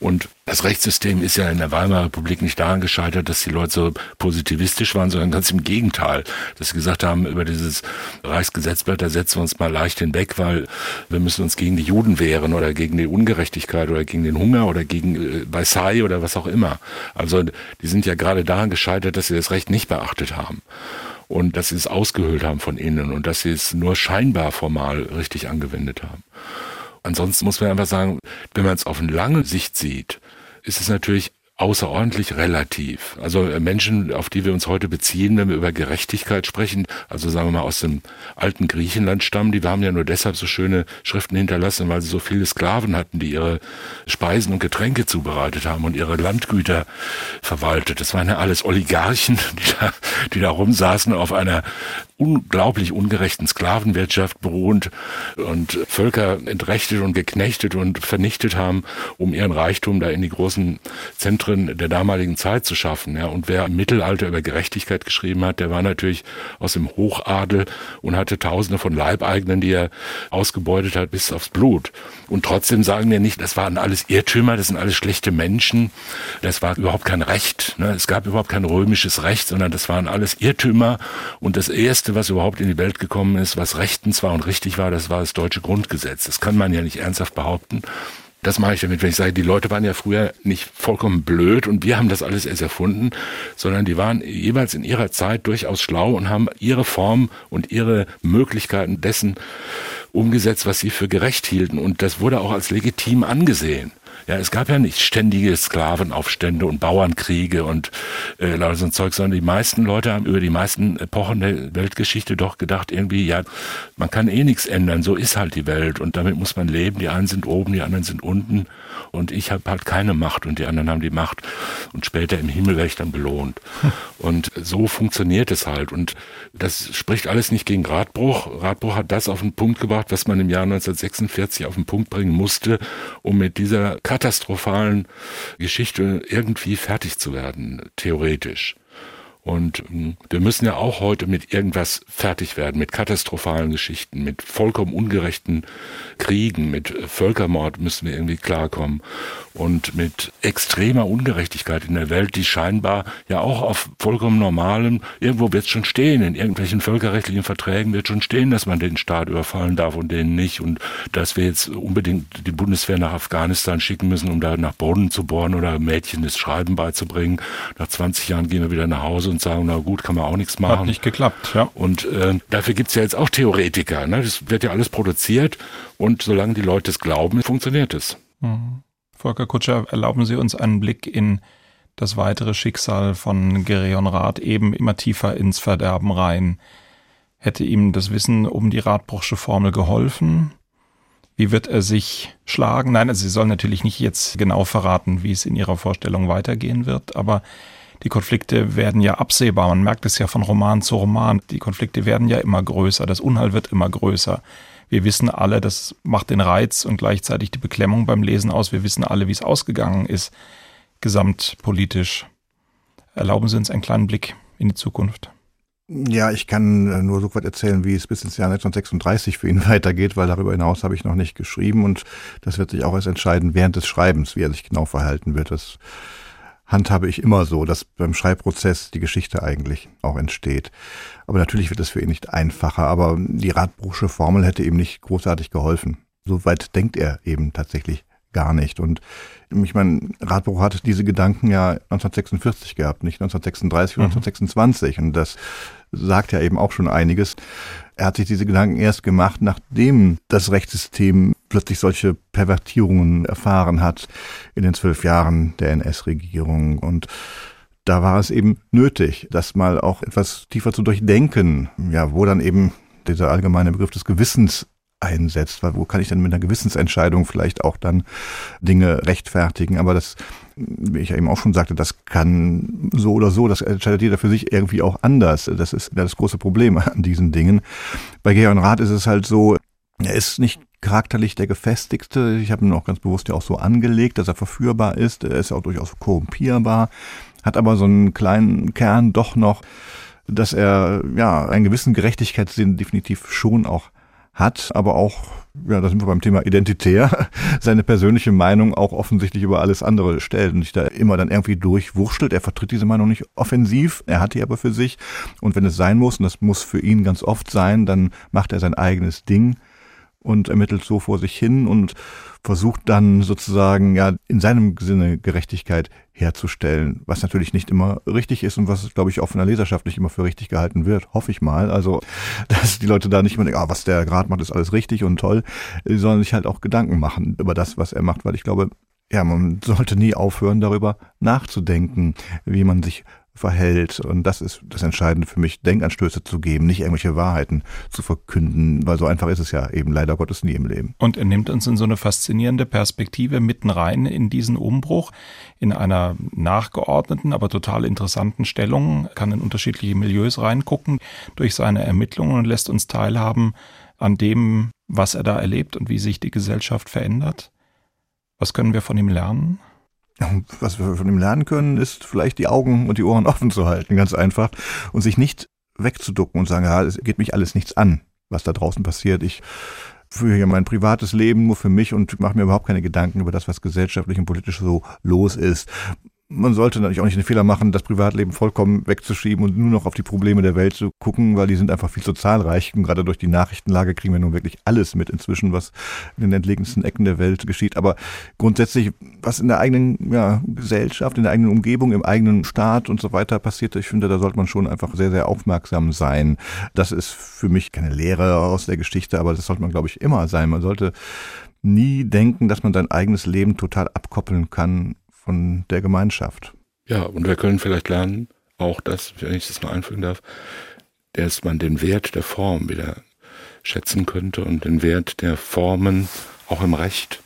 Und das Rechtssystem ist ja in der Weimarer Republik nicht daran gescheitert, dass die Leute so positivistisch waren, sondern ganz im Gegenteil. Dass sie gesagt haben, über dieses Reichsgesetzblatt, da setzen wir uns mal leicht hinweg, weil wir müssen uns gegen die Juden wehren oder gegen die Ungerechtigkeit oder gegen den Hunger oder gegen äh, Versailles oder was auch immer. Also die sind ja gerade daran gescheitert, dass sie das Recht nicht beachtet haben und dass sie es ausgehöhlt haben von innen und dass sie es nur scheinbar formal richtig angewendet haben. Ansonsten muss man einfach sagen, wenn man es auf eine lange Sicht sieht, ist es natürlich außerordentlich relativ. Also Menschen, auf die wir uns heute beziehen, wenn wir über Gerechtigkeit sprechen, also sagen wir mal aus dem alten Griechenland stammen, die haben ja nur deshalb so schöne Schriften hinterlassen, weil sie so viele Sklaven hatten, die ihre Speisen und Getränke zubereitet haben und ihre Landgüter verwaltet. Das waren ja alles Oligarchen, (laughs) die da, die da rumsaßen auf einer unglaublich ungerechten Sklavenwirtschaft beruhend und Völker entrechtet und geknechtet und vernichtet haben, um ihren Reichtum da in die großen Zentren der damaligen Zeit zu schaffen. Ja, und wer im Mittelalter über Gerechtigkeit geschrieben hat, der war natürlich aus dem Hochadel und hatte Tausende von Leibeigenen, die er ausgebeutet hat bis aufs Blut. Und trotzdem sagen wir nicht, das waren alles Irrtümer, das sind alles schlechte Menschen, das war überhaupt kein Recht. Ne? Es gab überhaupt kein römisches Recht, sondern das waren alles Irrtümer. Und das erste, was überhaupt in die Welt gekommen ist, was rechtens war und richtig war, das war das deutsche Grundgesetz. Das kann man ja nicht ernsthaft behaupten. Das mache ich damit, wenn ich sage, die Leute waren ja früher nicht vollkommen blöd und wir haben das alles erst erfunden, sondern die waren jeweils in ihrer Zeit durchaus schlau und haben ihre Form und ihre Möglichkeiten dessen umgesetzt, was sie für gerecht hielten. Und das wurde auch als legitim angesehen. Ja, es gab ja nicht ständige Sklavenaufstände und Bauernkriege und äh, so ein Zeug, sondern die meisten Leute haben über die meisten Epochen der Weltgeschichte doch gedacht, irgendwie, ja, man kann eh nichts ändern, so ist halt die Welt und damit muss man leben. Die einen sind oben, die anderen sind unten und ich habe halt keine Macht und die anderen haben die Macht und später im Himmel werde ich dann belohnt. Hm. (laughs) Und so funktioniert es halt und das spricht alles nicht gegen Radbruch. Radbruch hat das auf den Punkt gebracht, was man im Jahr 1946 auf den Punkt bringen musste, um mit dieser katastrophalen Geschichte irgendwie fertig zu werden, theoretisch. Und hm, wir müssen ja auch heute mit irgendwas fertig werden, mit katastrophalen Geschichten, mit vollkommen ungerechten Kriegen, mit Völkermord müssen wir irgendwie klarkommen. Und mit extremer Ungerechtigkeit in der Welt, die scheinbar ja auch auf vollkommen normalem, irgendwo wird es schon stehen, in irgendwelchen völkerrechtlichen Verträgen wird schon stehen, dass man den Staat überfallen darf und den nicht. Und dass wir jetzt unbedingt die Bundeswehr nach Afghanistan schicken müssen, um da nach Boden zu bohren oder Mädchen das Schreiben beizubringen. Nach 20 Jahren gehen wir wieder nach Hause und sagen, na gut, kann man auch nichts machen. Hat nicht geklappt, ja. Und äh, dafür gibt's ja jetzt auch Theoretiker. Ne? Das wird ja alles produziert und solange die Leute es glauben, funktioniert es. Mhm. Volker Kutscher, erlauben Sie uns einen Blick in das weitere Schicksal von Gereon Rath eben immer tiefer ins Verderben rein. Hätte ihm das Wissen um die Radbruchsche Formel geholfen? Wie wird er sich schlagen? Nein, also Sie sollen natürlich nicht jetzt genau verraten, wie es in Ihrer Vorstellung weitergehen wird, aber die Konflikte werden ja absehbar. Man merkt es ja von Roman zu Roman. Die Konflikte werden ja immer größer. Das Unheil wird immer größer. Wir wissen alle, das macht den Reiz und gleichzeitig die Beklemmung beim Lesen aus. Wir wissen alle, wie es ausgegangen ist, gesamtpolitisch. Erlauben Sie uns einen kleinen Blick in die Zukunft. Ja, ich kann äh, nur so weit erzählen, wie es bis ins Jahr 1936 für ihn (laughs) weitergeht, weil darüber hinaus habe ich noch nicht geschrieben und das wird sich auch erst entscheiden während des Schreibens, wie er sich genau verhalten wird. Das handhabe ich immer so, dass beim Schreibprozess die Geschichte eigentlich auch entsteht. Aber natürlich wird es für ihn nicht einfacher, aber die Radbruchsche Formel hätte ihm nicht großartig geholfen. Soweit denkt er eben tatsächlich gar nicht. Und ich meine, Radbruch hat diese Gedanken ja 1946 gehabt, nicht 1936 oder mhm. 1926. Und das sagt ja eben auch schon einiges. Er hat sich diese Gedanken erst gemacht, nachdem das Rechtssystem plötzlich solche Pervertierungen erfahren hat in den zwölf Jahren der NS-Regierung. Und da war es eben nötig, das mal auch etwas tiefer zu durchdenken, ja, wo dann eben dieser allgemeine Begriff des Gewissens einsetzt, weil wo kann ich denn mit einer Gewissensentscheidung vielleicht auch dann Dinge rechtfertigen, aber das, wie ich ja eben auch schon sagte, das kann so oder so, das entscheidet jeder für sich irgendwie auch anders. Das ist das große Problem an diesen Dingen. Bei Georg Rath ist es halt so, er ist nicht charakterlich der gefestigste. Ich habe ihn auch ganz bewusst ja auch so angelegt, dass er verführbar ist. Er ist auch durchaus korrumpierbar, hat aber so einen kleinen Kern doch noch, dass er ja einen gewissen Gerechtigkeitssinn definitiv schon auch hat, aber auch, ja, da sind wir beim Thema identitär, (laughs) seine persönliche Meinung auch offensichtlich über alles andere stellt und sich da immer dann irgendwie durchwurschtelt. Er vertritt diese Meinung nicht offensiv, er hat die aber für sich. Und wenn es sein muss, und das muss für ihn ganz oft sein, dann macht er sein eigenes Ding und ermittelt so vor sich hin und versucht dann sozusagen ja in seinem Sinne Gerechtigkeit herzustellen, was natürlich nicht immer richtig ist und was, glaube ich, auch von der Leserschaft nicht immer für richtig gehalten wird, hoffe ich mal. Also, (laughs) dass die Leute da nicht immer denken, ah, was der gerade macht, ist alles richtig und toll, sondern sich halt auch Gedanken machen über das, was er macht, weil ich glaube, ja, man sollte nie aufhören, darüber nachzudenken, wie man sich verhält. Und das ist das Entscheidende für mich, Denkanstöße zu geben, nicht irgendwelche Wahrheiten zu verkünden, weil so einfach ist es ja eben leider Gottes nie im Leben. Und er nimmt uns in so eine faszinierende Perspektive mitten rein in diesen Umbruch, in einer nachgeordneten, aber total interessanten Stellung, kann in unterschiedliche Milieus reingucken durch seine Ermittlungen und lässt uns teilhaben an dem, was er da erlebt und wie sich die Gesellschaft verändert. Was können wir von ihm lernen? Was wir von ihm lernen können, ist vielleicht die Augen und die Ohren (laughs) offen zu halten, ganz einfach. Und sich nicht wegzuducken und sagen, ja, es geht mich alles nichts an, was da draußen passiert. Ich führe hier mein privates Leben nur für mich und mache mir überhaupt keine Gedanken über das, was gesellschaftlich und politisch so los ist. Man sollte natürlich auch nicht den Fehler machen, das Privatleben vollkommen wegzuschieben und nur noch auf die Probleme der Welt zu gucken, weil die sind einfach viel zu zahlreich. Und gerade durch die Nachrichtenlage kriegen wir nun wirklich alles mit inzwischen, was in den entlegensten Ecken der Welt geschieht. Aber grundsätzlich, was in der eigenen ja, Gesellschaft, in der eigenen Umgebung, im eigenen Staat und so weiter passiert, ich finde, da sollte man schon einfach sehr, sehr aufmerksam sein. Das ist für mich keine Lehre aus der Geschichte, aber das sollte man, glaube ich, immer sein. Man sollte nie denken, dass man sein eigenes Leben total abkoppeln kann von der Gemeinschaft. Ja, und wir können vielleicht lernen, auch das, wenn ich das mal einfügen darf, dass man den Wert der Form wieder schätzen könnte und den Wert der Formen auch im Recht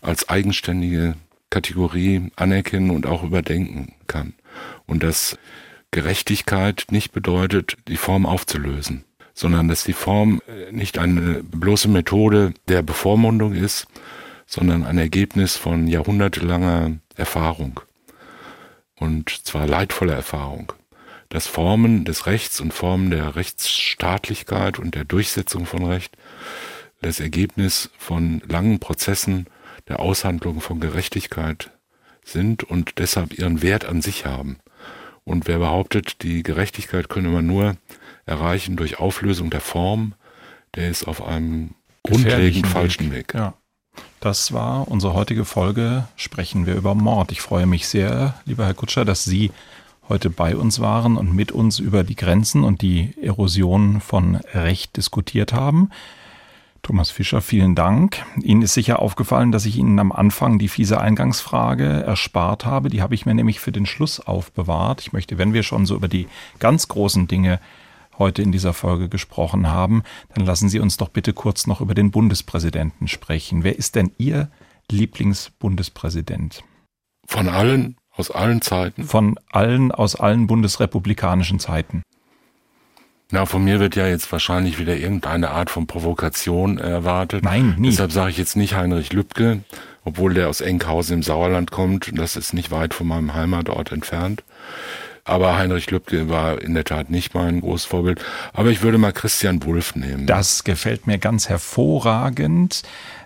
als eigenständige Kategorie anerkennen und auch überdenken kann. Und dass Gerechtigkeit nicht bedeutet, die Form aufzulösen, sondern dass die Form nicht eine bloße Methode der Bevormundung ist, sondern ein Ergebnis von jahrhundertelanger Erfahrung. Und zwar leidvoller Erfahrung. Das Formen des Rechts und Formen der Rechtsstaatlichkeit und der Durchsetzung von Recht das Ergebnis von langen Prozessen der Aushandlung von Gerechtigkeit sind und deshalb ihren Wert an sich haben. Und wer behauptet, die Gerechtigkeit könne man nur erreichen durch Auflösung der Form, der ist auf einem grundlegend falschen Weg. Ja. Das war unsere heutige Folge. Sprechen wir über Mord. Ich freue mich sehr, lieber Herr Kutscher, dass Sie heute bei uns waren und mit uns über die Grenzen und die Erosion von Recht diskutiert haben. Thomas Fischer, vielen Dank. Ihnen ist sicher aufgefallen, dass ich Ihnen am Anfang die fiese Eingangsfrage erspart habe. Die habe ich mir nämlich für den Schluss aufbewahrt. Ich möchte, wenn wir schon so über die ganz großen Dinge heute in dieser Folge gesprochen haben, dann lassen Sie uns doch bitte kurz noch über den Bundespräsidenten sprechen. Wer ist denn Ihr Lieblingsbundespräsident? Von allen, aus allen Zeiten? Von allen, aus allen bundesrepublikanischen Zeiten. Na, von mir wird ja jetzt wahrscheinlich wieder irgendeine Art von Provokation erwartet. Nein, nie. Deshalb sage ich jetzt nicht Heinrich Lübcke, obwohl der aus Enkhausen im Sauerland kommt. Das ist nicht weit von meinem Heimatort entfernt. Aber Heinrich Lübcke war in der Tat nicht mein Großvorbild. Aber ich würde mal Christian Wulff nehmen. Das gefällt mir ganz hervorragend.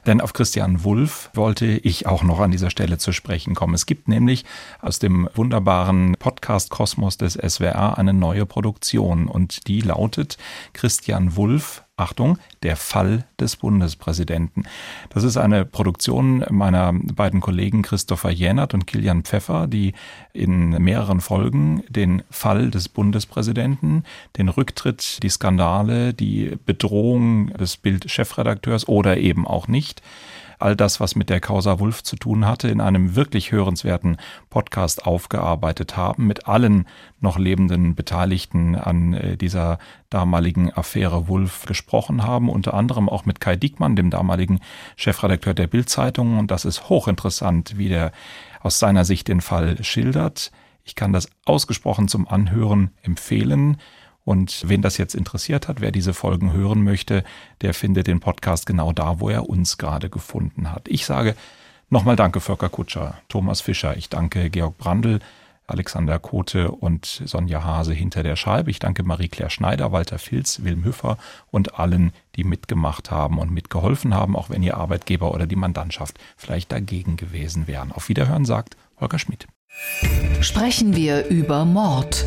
Denn auf Christian Wulff wollte ich auch noch an dieser Stelle zu sprechen kommen. Es gibt nämlich aus dem wunderbaren Podcast Kosmos des SWR eine neue Produktion und die lautet Christian Wulff Achtung, der Fall des Bundespräsidenten. Das ist eine Produktion meiner beiden Kollegen Christopher Jänert und Kilian Pfeffer, die in mehreren Folgen den Fall des Bundespräsidenten, den Rücktritt, die Skandale, die Bedrohung des Bild-Chefredakteurs oder eben auch nicht, all das, was mit der Causa Wulff zu tun hatte, in einem wirklich hörenswerten Podcast aufgearbeitet haben, mit allen noch lebenden Beteiligten an äh, dieser damaligen Affäre Wulff gesprochen haben, unter anderem auch mit Kai Diekmann, dem damaligen Chefredakteur der Bildzeitung. Und das ist hochinteressant, wie der aus seiner Sicht den Fall schildert. Ich kann das ausgesprochen zum Anhören empfehlen. Und wen das jetzt interessiert hat, wer diese Folgen hören möchte, der findet den Podcast genau da, wo er uns gerade gefunden hat. Ich sage nochmal Danke, Volker Kutscher, Thomas Fischer. Ich danke Georg Brandl, Alexander Kote und Sonja Hase hinter der Scheibe. Ich danke Marie-Claire Schneider, Walter Filz, Wilm Hüffer und allen, die mitgemacht haben und mitgeholfen haben, auch wenn ihr Arbeitgeber oder die Mandantschaft vielleicht dagegen gewesen wären. Auf Wiederhören sagt Holger Schmidt. Sprechen wir über Mord.